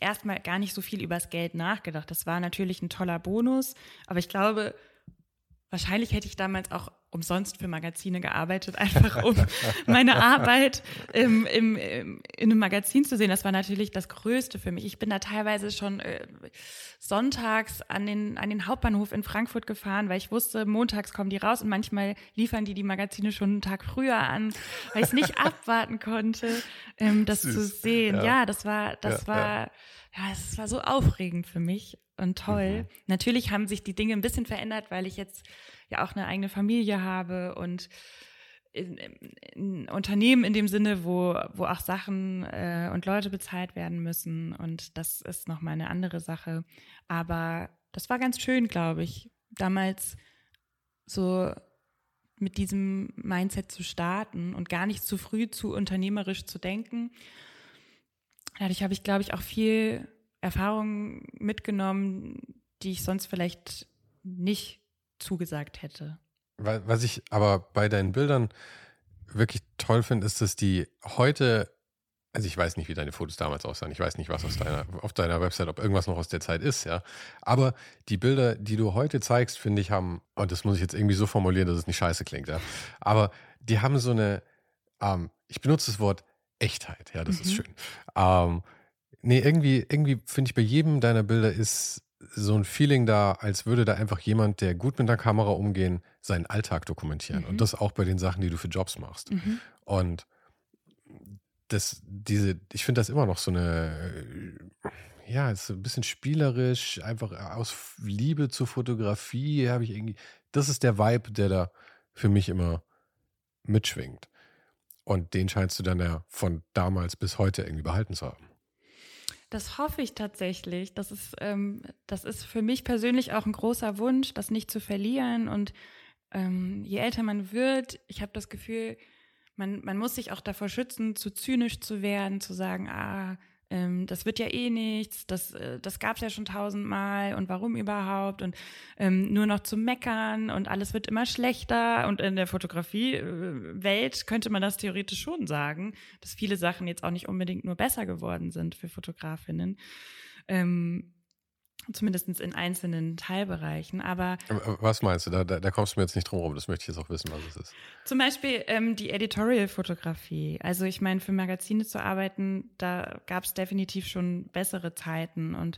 erstmal gar nicht so viel übers Geld nachgedacht. Das war natürlich ein toller Bonus, aber ich glaube, wahrscheinlich hätte ich damals auch umsonst für Magazine gearbeitet, einfach um meine Arbeit im, im, im, in einem Magazin zu sehen. Das war natürlich das Größte für mich. Ich bin da teilweise schon äh, sonntags an den, an den Hauptbahnhof in Frankfurt gefahren, weil ich wusste, montags kommen die raus und manchmal liefern die die Magazine schon einen Tag früher an, weil ich es nicht abwarten konnte, ähm, das Süß. zu sehen. Ja. ja, das war, das ja, war, ja. ja, es war so aufregend für mich und toll. Mhm. Natürlich haben sich die Dinge ein bisschen verändert, weil ich jetzt ja auch eine eigene Familie habe und ein Unternehmen in dem Sinne, wo, wo auch Sachen äh, und Leute bezahlt werden müssen. Und das ist nochmal eine andere Sache. Aber das war ganz schön, glaube ich, damals so mit diesem Mindset zu starten und gar nicht zu früh zu unternehmerisch zu denken. Dadurch habe ich, glaube ich, auch viel Erfahrung mitgenommen, die ich sonst vielleicht nicht zugesagt hätte. Was ich aber bei deinen Bildern wirklich toll finde, ist, dass die heute, also ich weiß nicht, wie deine Fotos damals aussahen, ich weiß nicht, was aus deiner, auf deiner Website, ob irgendwas noch aus der Zeit ist, ja. Aber die Bilder, die du heute zeigst, finde ich, haben, und das muss ich jetzt irgendwie so formulieren, dass es nicht scheiße klingt, ja. Aber die haben so eine, ähm, ich benutze das Wort Echtheit, ja, das mhm. ist schön. Ähm, nee, irgendwie, irgendwie finde ich bei jedem deiner Bilder ist so ein Feeling da, als würde da einfach jemand, der gut mit der Kamera umgehen, seinen Alltag dokumentieren. Mhm. Und das auch bei den Sachen, die du für Jobs machst. Mhm. Und das, diese, ich finde das immer noch so eine, ja, ist ein bisschen spielerisch, einfach aus Liebe zur Fotografie habe ich irgendwie, das ist der Vibe, der da für mich immer mitschwingt. Und den scheinst du dann ja von damals bis heute irgendwie behalten zu haben. Das hoffe ich tatsächlich. Das ist, ähm, das ist für mich persönlich auch ein großer Wunsch, das nicht zu verlieren. Und ähm, je älter man wird, ich habe das Gefühl, man, man muss sich auch davor schützen, zu zynisch zu werden, zu sagen, ah, ähm, das wird ja eh nichts, das, äh, das gab es ja schon tausendmal und warum überhaupt und ähm, nur noch zu meckern und alles wird immer schlechter und in der Fotografie-Welt könnte man das theoretisch schon sagen, dass viele Sachen jetzt auch nicht unbedingt nur besser geworden sind für Fotografinnen. Ähm, Zumindest in einzelnen Teilbereichen. Aber was meinst du? Da, da, da, kommst du mir jetzt nicht drum rum. Das möchte ich jetzt auch wissen, was es ist. Zum Beispiel ähm, die Editorial-Fotografie. Also ich meine, für Magazine zu arbeiten, da gab es definitiv schon bessere Zeiten und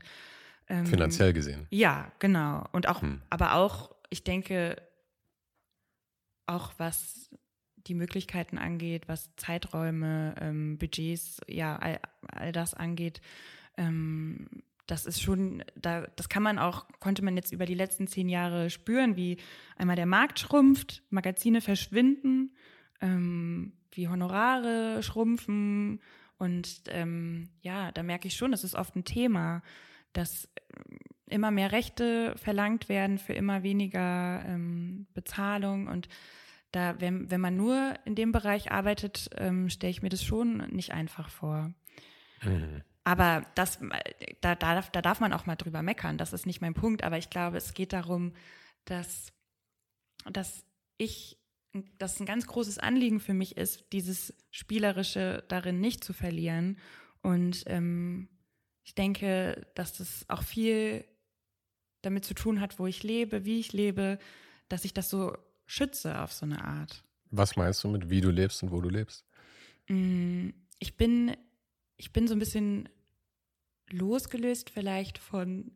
ähm, finanziell gesehen. Ja, genau. Und auch, hm. aber auch, ich denke, auch was die Möglichkeiten angeht, was Zeiträume, ähm, Budgets, ja, all, all das angeht, ähm, das ist schon, da, das kann man auch, konnte man jetzt über die letzten zehn Jahre spüren, wie einmal der Markt schrumpft, Magazine verschwinden, ähm, wie Honorare schrumpfen und ähm, ja, da merke ich schon, das ist oft ein Thema, dass immer mehr Rechte verlangt werden für immer weniger ähm, Bezahlung und da, wenn, wenn man nur in dem Bereich arbeitet, ähm, stelle ich mir das schon nicht einfach vor. Mhm. Aber das, da, da, da darf man auch mal drüber meckern. Das ist nicht mein Punkt. Aber ich glaube, es geht darum, dass, dass ich, dass ein ganz großes Anliegen für mich ist, dieses Spielerische darin nicht zu verlieren. Und ähm, ich denke, dass das auch viel damit zu tun hat, wo ich lebe, wie ich lebe, dass ich das so schütze auf so eine Art. Was meinst du mit wie du lebst und wo du lebst? Mm, ich bin, ich bin so ein bisschen losgelöst vielleicht von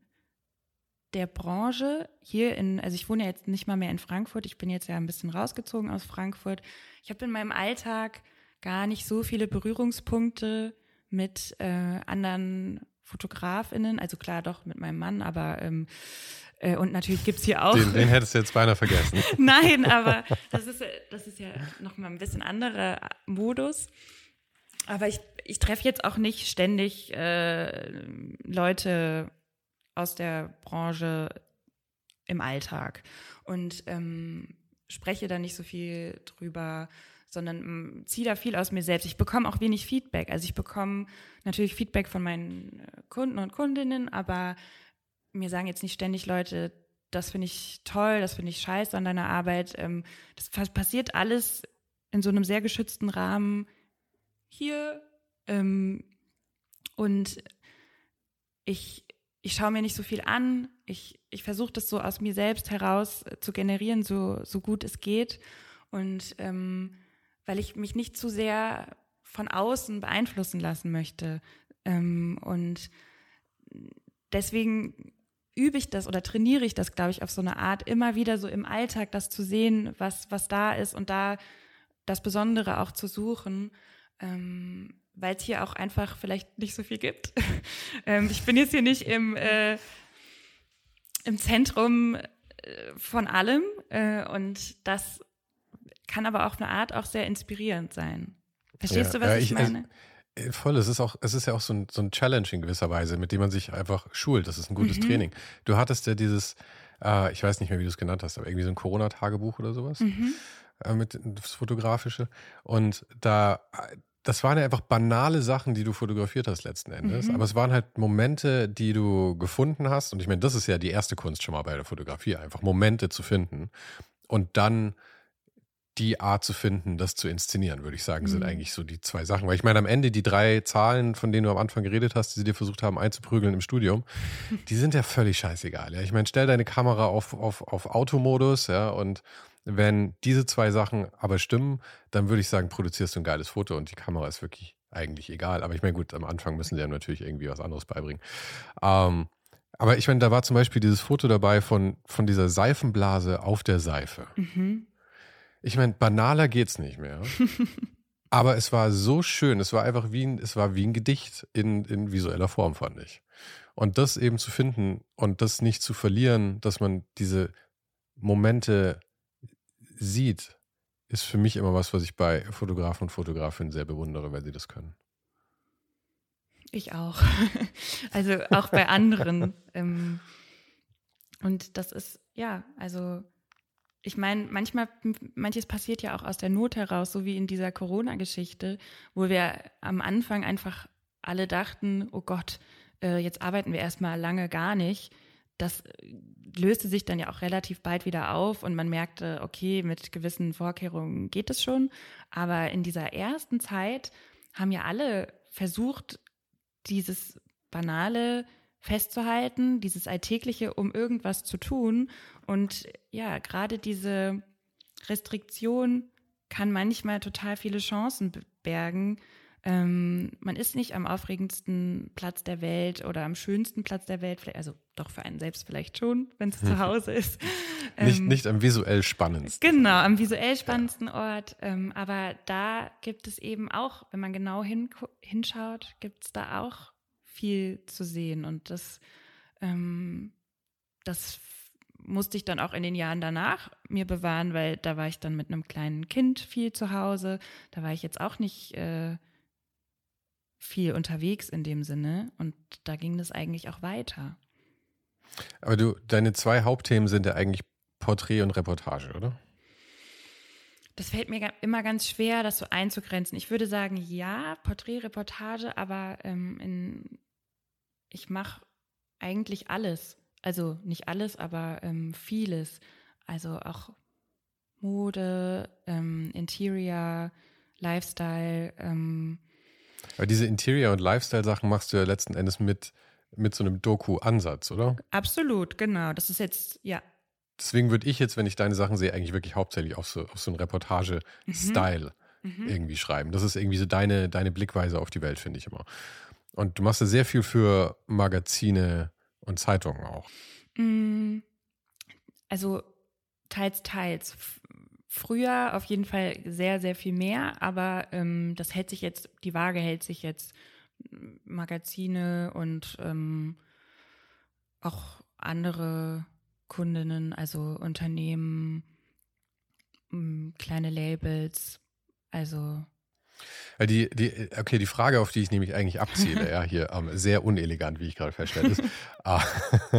der Branche hier in, also ich wohne ja jetzt nicht mal mehr in Frankfurt, ich bin jetzt ja ein bisschen rausgezogen aus Frankfurt. Ich habe in meinem Alltag gar nicht so viele Berührungspunkte mit äh, anderen Fotografinnen, also klar doch mit meinem Mann, aber ähm, äh, und natürlich gibt's hier auch. Den, den hättest du jetzt beinahe vergessen. Nein, aber das ist, das ist ja nochmal ein bisschen anderer Modus. Aber ich, ich treffe jetzt auch nicht ständig äh, Leute aus der Branche im Alltag und ähm, spreche da nicht so viel drüber, sondern ähm, ziehe da viel aus mir selbst. Ich bekomme auch wenig Feedback. Also ich bekomme natürlich Feedback von meinen äh, Kunden und Kundinnen, aber mir sagen jetzt nicht ständig Leute, das finde ich toll, das finde ich scheiße an deiner Arbeit. Ähm, das passiert alles in so einem sehr geschützten Rahmen hier. Ähm, und ich, ich schaue mir nicht so viel an. Ich, ich versuche das so aus mir selbst heraus zu generieren, so, so gut es geht. Und ähm, weil ich mich nicht zu sehr von außen beeinflussen lassen möchte. Ähm, und deswegen übe ich das oder trainiere ich das, glaube ich, auf so eine Art, immer wieder so im Alltag das zu sehen, was, was da ist und da das Besondere auch zu suchen. Ähm, weil es hier auch einfach vielleicht nicht so viel gibt. ähm, ich bin jetzt hier nicht im, äh, im Zentrum äh, von allem äh, und das kann aber auf eine Art auch sehr inspirierend sein. Verstehst ja, du, was ja, ich, ich, meine? Also, voll, es ist auch, es ist ja auch so ein, so ein Challenge in gewisser Weise, mit dem man sich einfach schult. Das ist ein gutes mhm. Training. Du hattest ja dieses, äh, ich weiß nicht mehr, wie du es genannt hast, aber irgendwie so ein Corona-Tagebuch oder sowas. Mhm. Äh, mit das Fotografische. Und da, das waren ja einfach banale Sachen, die du fotografiert hast letzten Endes. Mhm. Aber es waren halt Momente, die du gefunden hast. Und ich meine, das ist ja die erste Kunst schon mal bei der Fotografie, einfach Momente zu finden und dann die Art zu finden, das zu inszenieren, würde ich sagen, mhm. sind eigentlich so die zwei Sachen. Weil ich meine, am Ende die drei Zahlen, von denen du am Anfang geredet hast, die sie dir versucht haben einzuprügeln im Studium, die sind ja völlig scheißegal. Ja? Ich meine, stell deine Kamera auf, auf, auf Automodus, ja, und wenn diese zwei Sachen aber stimmen, dann würde ich sagen, produzierst du ein geiles Foto und die Kamera ist wirklich eigentlich egal. Aber ich meine, gut, am Anfang müssen sie ja natürlich irgendwie was anderes beibringen. Ähm, aber ich meine, da war zum Beispiel dieses Foto dabei von, von dieser Seifenblase auf der Seife. Mhm. Ich meine, banaler geht's nicht mehr. aber es war so schön. Es war einfach wie ein, es war wie ein Gedicht in, in visueller Form, fand ich. Und das eben zu finden und das nicht zu verlieren, dass man diese Momente sieht, ist für mich immer was, was ich bei Fotografen und Fotografinnen sehr bewundere, weil sie das können. Ich auch. also auch bei anderen. Ähm, und das ist, ja, also ich meine, manchmal, manches passiert ja auch aus der Not heraus, so wie in dieser Corona-Geschichte, wo wir am Anfang einfach alle dachten, oh Gott, äh, jetzt arbeiten wir erstmal lange gar nicht das löste sich dann ja auch relativ bald wieder auf und man merkte, okay, mit gewissen Vorkehrungen geht es schon. Aber in dieser ersten Zeit haben ja alle versucht, dieses Banale festzuhalten, dieses Alltägliche, um irgendwas zu tun. Und ja, gerade diese Restriktion kann manchmal total viele Chancen bergen, ähm, man ist nicht am aufregendsten Platz der Welt oder am schönsten Platz der Welt, also doch für einen selbst vielleicht schon, wenn es zu Hause ist. nicht, ähm, nicht am visuell spannendsten. Genau, am visuell spannendsten ja. Ort. Ähm, aber da gibt es eben auch, wenn man genau hin, hinschaut, gibt es da auch viel zu sehen. Und das, ähm, das musste ich dann auch in den Jahren danach mir bewahren, weil da war ich dann mit einem kleinen Kind viel zu Hause. Da war ich jetzt auch nicht äh, viel unterwegs in dem Sinne und da ging das eigentlich auch weiter. Aber du, deine zwei Hauptthemen sind ja eigentlich Porträt und Reportage, oder? Das fällt mir immer ganz schwer, das so einzugrenzen. Ich würde sagen, ja, Porträt, Reportage, aber ähm, in, ich mache eigentlich alles. Also nicht alles, aber ähm, vieles. Also auch Mode, ähm, Interior, Lifestyle, ähm, aber diese Interior- und Lifestyle-Sachen machst du ja letzten Endes mit mit so einem Doku-Ansatz, oder? Absolut, genau. Das ist jetzt, ja. Deswegen würde ich jetzt, wenn ich deine Sachen sehe, eigentlich wirklich hauptsächlich auf so, auf so einen Reportage-Style mhm. irgendwie schreiben. Das ist irgendwie so deine, deine Blickweise auf die Welt, finde ich immer. Und du machst ja sehr viel für Magazine und Zeitungen auch. Mm, also teils, teils. Früher auf jeden Fall sehr, sehr viel mehr, aber ähm, das hält sich jetzt, die Waage hält sich jetzt Magazine und ähm, auch andere Kundinnen, also Unternehmen, mm, kleine Labels, also die, die, okay, die Frage, auf die ich nämlich eigentlich abziele, ja, hier ähm, sehr unelegant, wie ich gerade feststelle, ist, äh,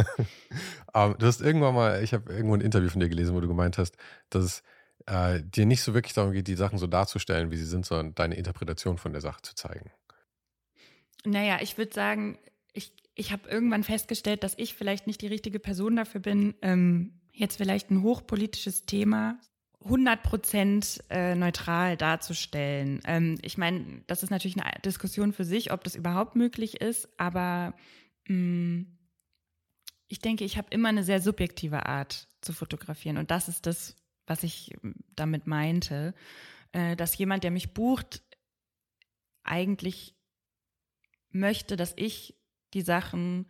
äh, du hast irgendwann mal, ich habe irgendwo ein Interview von dir gelesen, wo du gemeint hast, dass es äh, dir nicht so wirklich darum geht, die Sachen so darzustellen, wie sie sind, sondern deine Interpretation von der Sache zu zeigen. Naja, ich würde sagen, ich, ich habe irgendwann festgestellt, dass ich vielleicht nicht die richtige Person dafür bin, ähm, jetzt vielleicht ein hochpolitisches Thema 100 Prozent äh, neutral darzustellen. Ähm, ich meine, das ist natürlich eine Diskussion für sich, ob das überhaupt möglich ist, aber mm, ich denke, ich habe immer eine sehr subjektive Art zu fotografieren und das ist das, was ich damit meinte, äh, dass jemand, der mich bucht, eigentlich möchte, dass ich die Sachen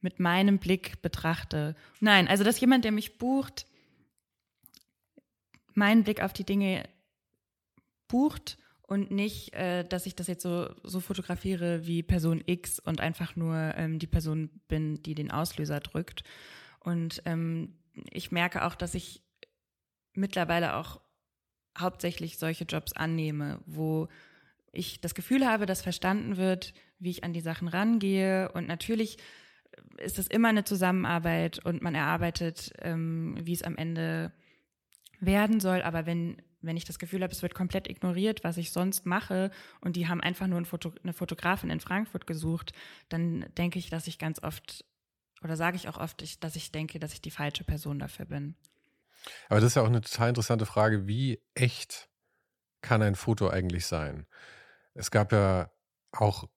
mit meinem Blick betrachte. Nein, also dass jemand, der mich bucht, meinen Blick auf die Dinge bucht und nicht, äh, dass ich das jetzt so, so fotografiere wie Person X und einfach nur ähm, die Person bin, die den Auslöser drückt. Und ähm, ich merke auch, dass ich mittlerweile auch hauptsächlich solche Jobs annehme, wo ich das Gefühl habe, dass verstanden wird, wie ich an die Sachen rangehe. Und natürlich ist es immer eine Zusammenarbeit und man erarbeitet, ähm, wie es am Ende werden soll. Aber wenn, wenn ich das Gefühl habe, es wird komplett ignoriert, was ich sonst mache, und die haben einfach nur ein Foto, eine Fotografin in Frankfurt gesucht, dann denke ich, dass ich ganz oft, oder sage ich auch oft, ich, dass ich denke, dass ich die falsche Person dafür bin. Aber das ist ja auch eine total interessante Frage, wie echt kann ein Foto eigentlich sein? Es gab ja auch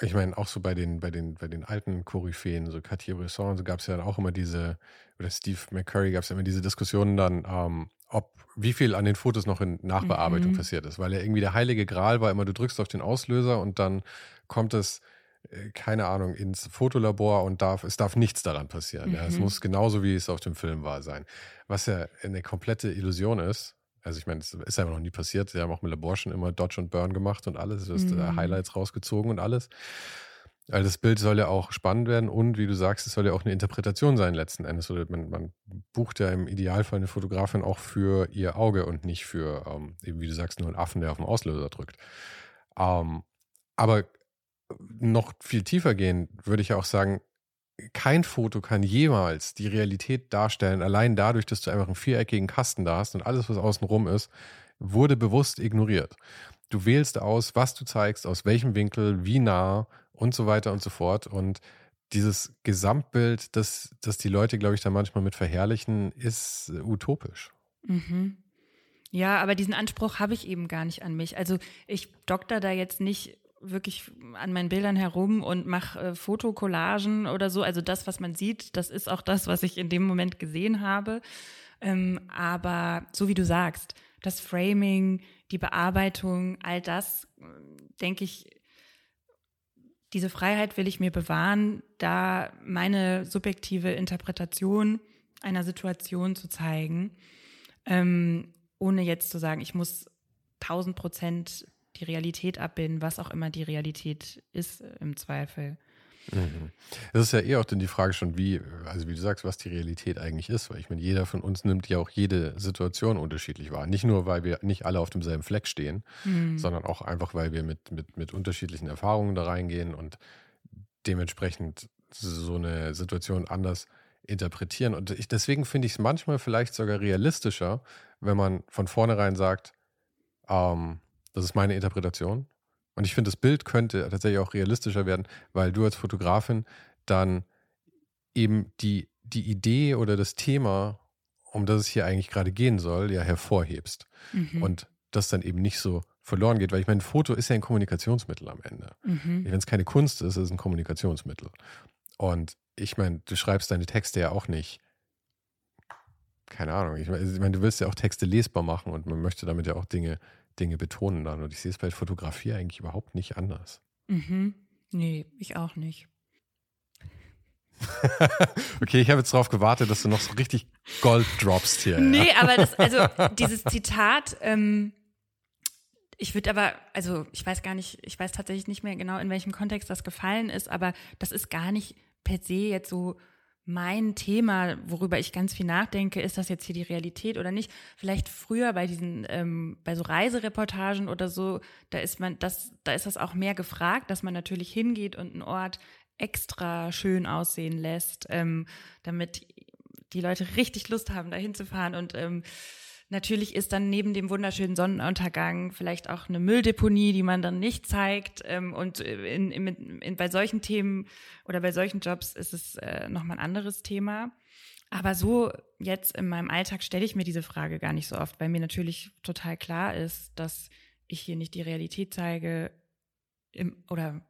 ich meine, auch so bei den, bei den, bei den alten Koryphäen, so Cartier-Bresson, so gab es ja dann auch immer diese, oder Steve McCurry gab es ja immer diese Diskussionen dann, ähm, ob wie viel an den Fotos noch in Nachbearbeitung mhm. passiert ist, weil ja irgendwie der heilige Gral war immer, du drückst auf den Auslöser und dann kommt es, äh, keine Ahnung, ins Fotolabor und darf, es darf nichts daran passieren. Mhm. Ja. Es mhm. muss genauso, wie es auf dem Film war, sein. Was ja eine komplette Illusion ist, also ich meine, es ist einfach noch nie passiert. Sie haben auch mit Labor schon immer Dodge und Burn gemacht und alles. Du hast mhm. Highlights rausgezogen und alles. Weil das Bild soll ja auch spannend werden und wie du sagst, es soll ja auch eine Interpretation sein letzten Endes. Man, man bucht ja im Idealfall eine Fotografin auch für ihr Auge und nicht für, ähm, eben wie du sagst, nur einen Affen, der auf den Auslöser drückt. Ähm, aber noch viel tiefer gehen, würde ich ja auch sagen, kein Foto kann jemals die Realität darstellen, allein dadurch, dass du einfach einen viereckigen Kasten da hast und alles, was außen rum ist, wurde bewusst ignoriert. Du wählst aus, was du zeigst, aus welchem Winkel, wie nah und so weiter und so fort. Und dieses Gesamtbild, das, das die Leute, glaube ich, da manchmal mit verherrlichen, ist utopisch. Mhm. Ja, aber diesen Anspruch habe ich eben gar nicht an mich. Also ich dokter da jetzt nicht wirklich an meinen Bildern herum und mache äh, Fotokollagen oder so. Also das, was man sieht, das ist auch das, was ich in dem Moment gesehen habe. Ähm, aber so wie du sagst, das Framing, die Bearbeitung, all das, denke ich, diese Freiheit will ich mir bewahren, da meine subjektive Interpretation einer Situation zu zeigen, ähm, ohne jetzt zu sagen, ich muss tausend Prozent die Realität abbilden, was auch immer die Realität ist im Zweifel. Mhm. Das ist ja eher auch dann die Frage schon, wie, also wie du sagst, was die Realität eigentlich ist, weil ich meine, jeder von uns nimmt ja auch jede Situation unterschiedlich wahr. Nicht nur, weil wir nicht alle auf demselben Fleck stehen, mhm. sondern auch einfach, weil wir mit, mit, mit unterschiedlichen Erfahrungen da reingehen und dementsprechend so eine Situation anders interpretieren. Und ich, deswegen finde ich es manchmal vielleicht sogar realistischer, wenn man von vornherein sagt, ähm, das ist meine Interpretation. Und ich finde, das Bild könnte tatsächlich auch realistischer werden, weil du als Fotografin dann eben die, die Idee oder das Thema, um das es hier eigentlich gerade gehen soll, ja hervorhebst. Mhm. Und das dann eben nicht so verloren geht, weil ich meine, ein Foto ist ja ein Kommunikationsmittel am Ende. Mhm. Wenn es keine Kunst ist, ist es ein Kommunikationsmittel. Und ich meine, du schreibst deine Texte ja auch nicht. Keine Ahnung. Ich meine, du willst ja auch Texte lesbar machen und man möchte damit ja auch Dinge, Dinge betonen dann. Und ich sehe es bei Fotografie eigentlich überhaupt nicht anders. Mhm. Nee, ich auch nicht. okay, ich habe jetzt darauf gewartet, dass du noch so richtig Gold droppst hier. Nee, ja. aber das, also dieses Zitat, ähm, ich würde aber, also ich weiß gar nicht, ich weiß tatsächlich nicht mehr genau, in welchem Kontext das gefallen ist, aber das ist gar nicht per se jetzt so mein Thema, worüber ich ganz viel nachdenke, ist das jetzt hier die Realität oder nicht? Vielleicht früher bei diesen, ähm, bei so Reisereportagen oder so, da ist man, das, da ist das auch mehr gefragt, dass man natürlich hingeht und einen Ort extra schön aussehen lässt, ähm, damit die Leute richtig Lust haben, da hinzufahren und ähm, Natürlich ist dann neben dem wunderschönen Sonnenuntergang vielleicht auch eine Mülldeponie, die man dann nicht zeigt. Ähm, und in, in, in, bei solchen Themen oder bei solchen Jobs ist es äh, nochmal ein anderes Thema. Aber so jetzt in meinem Alltag stelle ich mir diese Frage gar nicht so oft, weil mir natürlich total klar ist, dass ich hier nicht die Realität zeige im, oder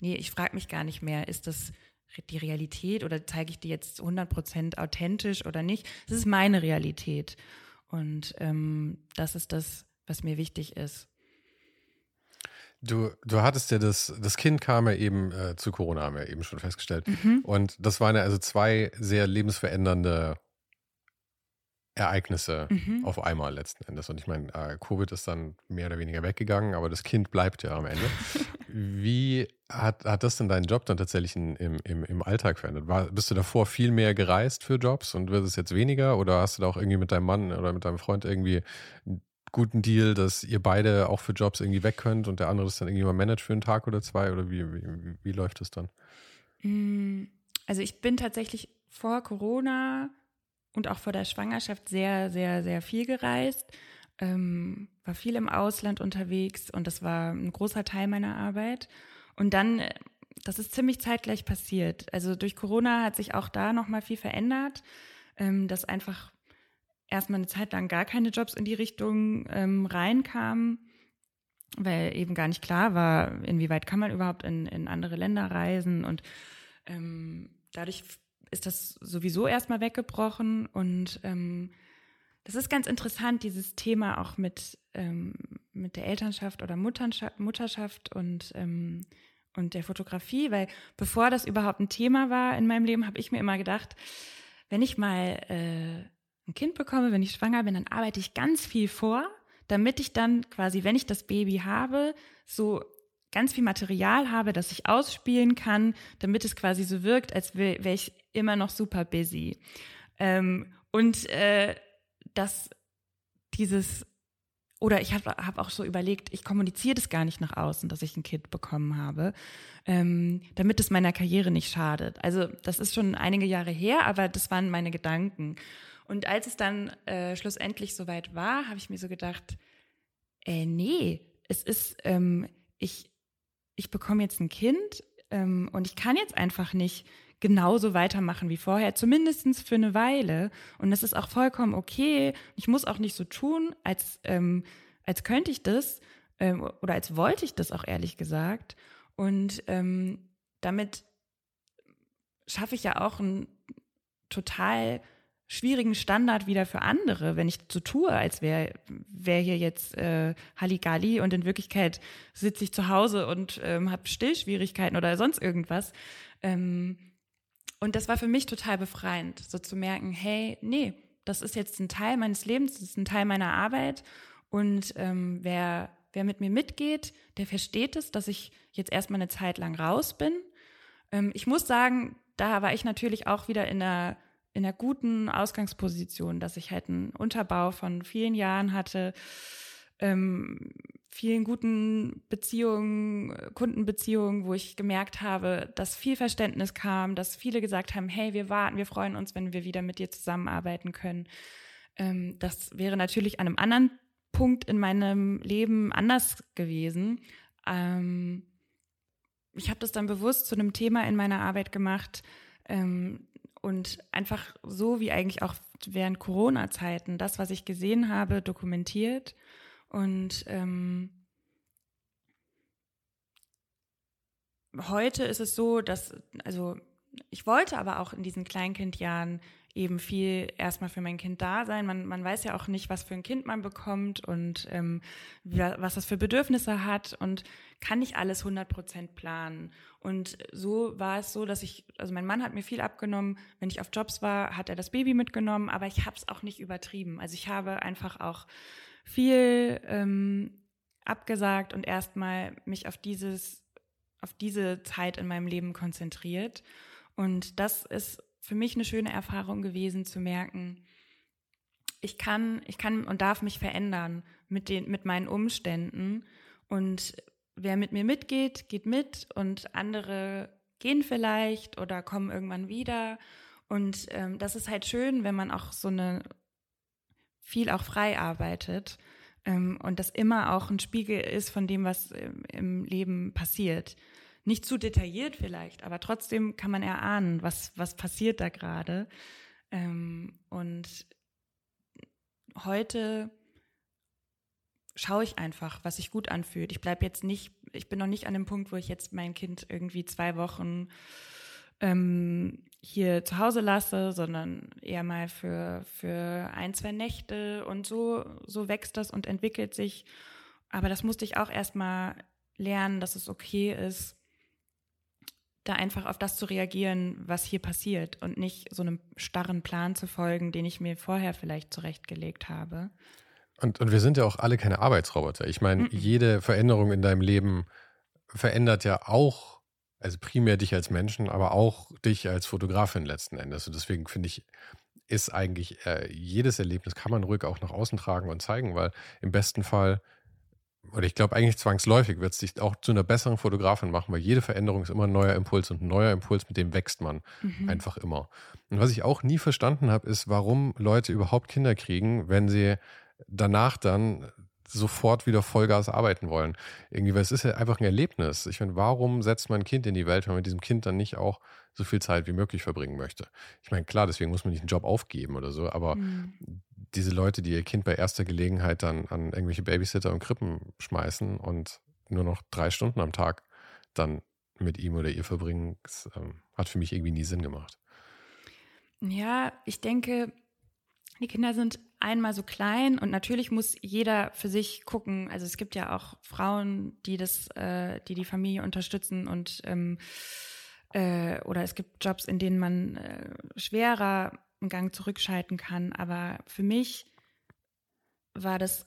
nee, ich frage mich gar nicht mehr, ist das die Realität oder zeige ich die jetzt 100% authentisch oder nicht? Das ist meine Realität. Und ähm, das ist das, was mir wichtig ist. Du, du hattest ja das, das Kind kam ja eben äh, zu Corona, haben wir eben schon festgestellt. Mhm. Und das waren ja also zwei sehr lebensverändernde Ereignisse mhm. auf einmal letzten Endes. Und ich meine, äh, Covid ist dann mehr oder weniger weggegangen, aber das Kind bleibt ja am Ende. Wie hat, hat das denn deinen Job dann tatsächlich in, im, im, im Alltag verändert? War, bist du davor viel mehr gereist für Jobs und wird es jetzt weniger? Oder hast du da auch irgendwie mit deinem Mann oder mit deinem Freund irgendwie einen guten Deal, dass ihr beide auch für Jobs irgendwie weg könnt und der andere das dann irgendwie mal managt für einen Tag oder zwei? Oder wie, wie, wie läuft das dann? Mm, also ich bin tatsächlich vor Corona und auch vor der Schwangerschaft sehr, sehr, sehr viel gereist. Ähm, war viel im Ausland unterwegs und das war ein großer Teil meiner Arbeit. Und dann, äh, das ist ziemlich zeitgleich passiert. Also durch Corona hat sich auch da nochmal viel verändert, ähm, dass einfach erstmal eine Zeit lang gar keine Jobs in die Richtung ähm, reinkamen, weil eben gar nicht klar war, inwieweit kann man überhaupt in, in andere Länder reisen und ähm, dadurch ist das sowieso erstmal weggebrochen und ähm, das ist ganz interessant, dieses Thema auch mit, ähm, mit der Elternschaft oder Mutterschaft, Mutterschaft und, ähm, und der Fotografie, weil bevor das überhaupt ein Thema war in meinem Leben, habe ich mir immer gedacht, wenn ich mal äh, ein Kind bekomme, wenn ich schwanger bin, dann arbeite ich ganz viel vor, damit ich dann quasi, wenn ich das Baby habe, so ganz viel Material habe, das ich ausspielen kann, damit es quasi so wirkt, als wäre wär ich immer noch super busy. Ähm, und äh, dass dieses, oder ich habe hab auch so überlegt, ich kommuniziere das gar nicht nach außen, dass ich ein Kind bekommen habe, ähm, damit es meiner Karriere nicht schadet. Also das ist schon einige Jahre her, aber das waren meine Gedanken. Und als es dann äh, schlussendlich soweit war, habe ich mir so gedacht, äh, nee, es ist, ähm, ich, ich bekomme jetzt ein Kind ähm, und ich kann jetzt einfach nicht genauso weitermachen wie vorher, zumindest für eine Weile. Und das ist auch vollkommen okay. Ich muss auch nicht so tun, als, ähm, als könnte ich das ähm, oder als wollte ich das auch ehrlich gesagt. Und ähm, damit schaffe ich ja auch einen total schwierigen Standard wieder für andere, wenn ich so tue, als wäre wär hier jetzt äh, Halligalli und in Wirklichkeit sitze ich zu Hause und ähm, habe Stillschwierigkeiten oder sonst irgendwas. Ähm, und das war für mich total befreiend, so zu merken, hey, nee, das ist jetzt ein Teil meines Lebens, das ist ein Teil meiner Arbeit. Und ähm, wer, wer mit mir mitgeht, der versteht es, dass ich jetzt erstmal eine Zeit lang raus bin. Ähm, ich muss sagen, da war ich natürlich auch wieder in einer, in einer guten Ausgangsposition, dass ich halt einen Unterbau von vielen Jahren hatte, ähm, vielen guten Beziehungen, Kundenbeziehungen, wo ich gemerkt habe, dass viel Verständnis kam, dass viele gesagt haben, hey, wir warten, wir freuen uns, wenn wir wieder mit dir zusammenarbeiten können. Ähm, das wäre natürlich an einem anderen Punkt in meinem Leben anders gewesen. Ähm, ich habe das dann bewusst zu einem Thema in meiner Arbeit gemacht ähm, und einfach so wie eigentlich auch während Corona-Zeiten das, was ich gesehen habe, dokumentiert und ähm, heute ist es so, dass, also ich wollte aber auch in diesen Kleinkindjahren eben viel erstmal für mein Kind da sein. Man, man weiß ja auch nicht, was für ein Kind man bekommt und ähm, was das für Bedürfnisse hat und kann nicht alles 100 Prozent planen. Und so war es so, dass ich, also mein Mann hat mir viel abgenommen. Wenn ich auf Jobs war, hat er das Baby mitgenommen, aber ich habe es auch nicht übertrieben. Also ich habe einfach auch viel ähm, abgesagt und erstmal mich auf dieses, auf diese Zeit in meinem Leben konzentriert. Und das ist für mich eine schöne Erfahrung gewesen zu merken, ich kann, ich kann und darf mich verändern mit den, mit meinen Umständen. Und wer mit mir mitgeht, geht mit und andere gehen vielleicht oder kommen irgendwann wieder. Und ähm, das ist halt schön, wenn man auch so eine viel auch frei arbeitet ähm, und das immer auch ein Spiegel ist von dem, was im, im Leben passiert. Nicht zu detailliert vielleicht, aber trotzdem kann man erahnen, was, was passiert da gerade. Ähm, und heute schaue ich einfach, was sich gut anfühlt. Ich bleibe jetzt nicht, ich bin noch nicht an dem Punkt, wo ich jetzt mein Kind irgendwie zwei Wochen ähm, hier zu Hause lasse, sondern eher mal für, für ein, zwei Nächte und so, so wächst das und entwickelt sich. Aber das musste ich auch erstmal lernen, dass es okay ist, da einfach auf das zu reagieren, was hier passiert und nicht so einem starren Plan zu folgen, den ich mir vorher vielleicht zurechtgelegt habe. Und, und wir sind ja auch alle keine Arbeitsroboter. Ich meine, mm -mm. jede Veränderung in deinem Leben verändert ja auch, also primär dich als Menschen, aber auch dich als Fotografin letzten Endes. Und deswegen finde ich, ist eigentlich äh, jedes Erlebnis kann man ruhig auch nach außen tragen und zeigen, weil im besten Fall oder ich glaube eigentlich zwangsläufig wird es dich auch zu einer besseren Fotografin machen, weil jede Veränderung ist immer ein neuer Impuls und ein neuer Impuls, mit dem wächst man mhm. einfach immer. Und was ich auch nie verstanden habe, ist, warum Leute überhaupt Kinder kriegen, wenn sie danach dann sofort wieder Vollgas arbeiten wollen. Irgendwie, weil es ist ja einfach ein Erlebnis. Ich meine, warum setzt man ein Kind in die Welt, wenn man mit diesem Kind dann nicht auch so viel Zeit wie möglich verbringen möchte? Ich meine, klar, deswegen muss man nicht einen Job aufgeben oder so, aber mhm. diese Leute, die ihr Kind bei erster Gelegenheit dann an irgendwelche Babysitter und Krippen schmeißen und nur noch drei Stunden am Tag dann mit ihm oder ihr verbringen, das, ähm, hat für mich irgendwie nie Sinn gemacht. Ja, ich denke, die Kinder sind einmal so klein und natürlich muss jeder für sich gucken. Also es gibt ja auch Frauen, die das, äh, die die Familie unterstützen und ähm, äh, oder es gibt Jobs, in denen man äh, schwerer einen Gang zurückschalten kann. Aber für mich war das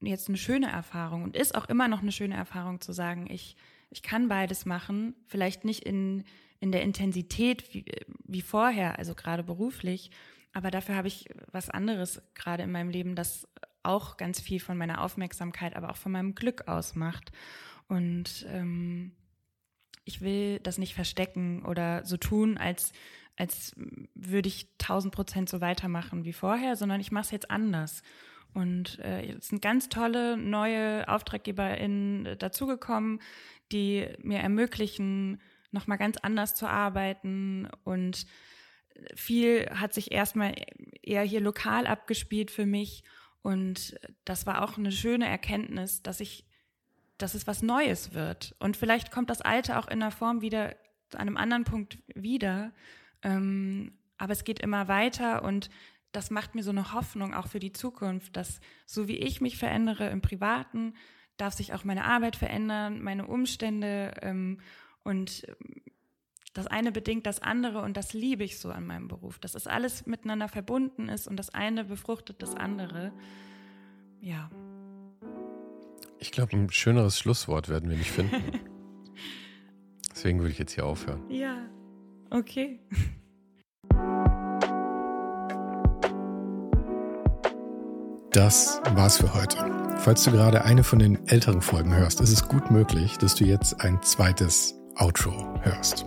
jetzt eine schöne Erfahrung und ist auch immer noch eine schöne Erfahrung zu sagen, ich, ich kann beides machen, vielleicht nicht in, in der Intensität wie, wie vorher, also gerade beruflich, aber dafür habe ich was anderes gerade in meinem Leben, das auch ganz viel von meiner Aufmerksamkeit, aber auch von meinem Glück ausmacht. Und ähm, ich will das nicht verstecken oder so tun, als, als würde ich tausend Prozent so weitermachen wie vorher, sondern ich mache es jetzt anders. Und äh, es sind ganz tolle neue AuftraggeberInnen dazugekommen, die mir ermöglichen, nochmal ganz anders zu arbeiten und viel hat sich erstmal eher hier lokal abgespielt für mich. Und das war auch eine schöne Erkenntnis, dass ich, dass es was Neues wird. Und vielleicht kommt das Alte auch in der Form wieder an einem anderen Punkt wieder. Ähm, aber es geht immer weiter und das macht mir so eine Hoffnung auch für die Zukunft, dass so wie ich mich verändere im Privaten, darf sich auch meine Arbeit verändern, meine Umstände ähm, und das eine bedingt das andere und das liebe ich so an meinem Beruf, dass es alles miteinander verbunden ist und das eine befruchtet das andere. Ja. Ich glaube, ein schöneres Schlusswort werden wir nicht finden. Deswegen würde ich jetzt hier aufhören. Ja, okay. Das war's für heute. Falls du gerade eine von den älteren Folgen hörst, ist es gut möglich, dass du jetzt ein zweites Outro hörst.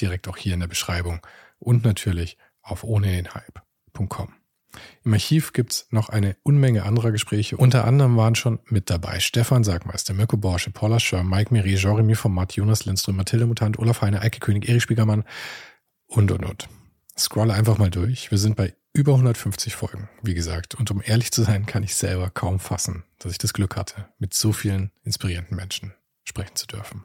direkt auch hier in der Beschreibung und natürlich auf ohnedenhype.com. Im Archiv gibt es noch eine Unmenge anderer Gespräche. Unter anderem waren schon mit dabei Stefan Sagmeister, Mirko Borsche, Paula Schör, Mike Miri, Jeremy Format, Jonas Lindström, Mathilde Mutant, Olaf Heine, Eike König, Erich Spiegermann und, und, und. Scrolle einfach mal durch. Wir sind bei über 150 Folgen, wie gesagt. Und um ehrlich zu sein, kann ich selber kaum fassen, dass ich das Glück hatte, mit so vielen inspirierenden Menschen sprechen zu dürfen.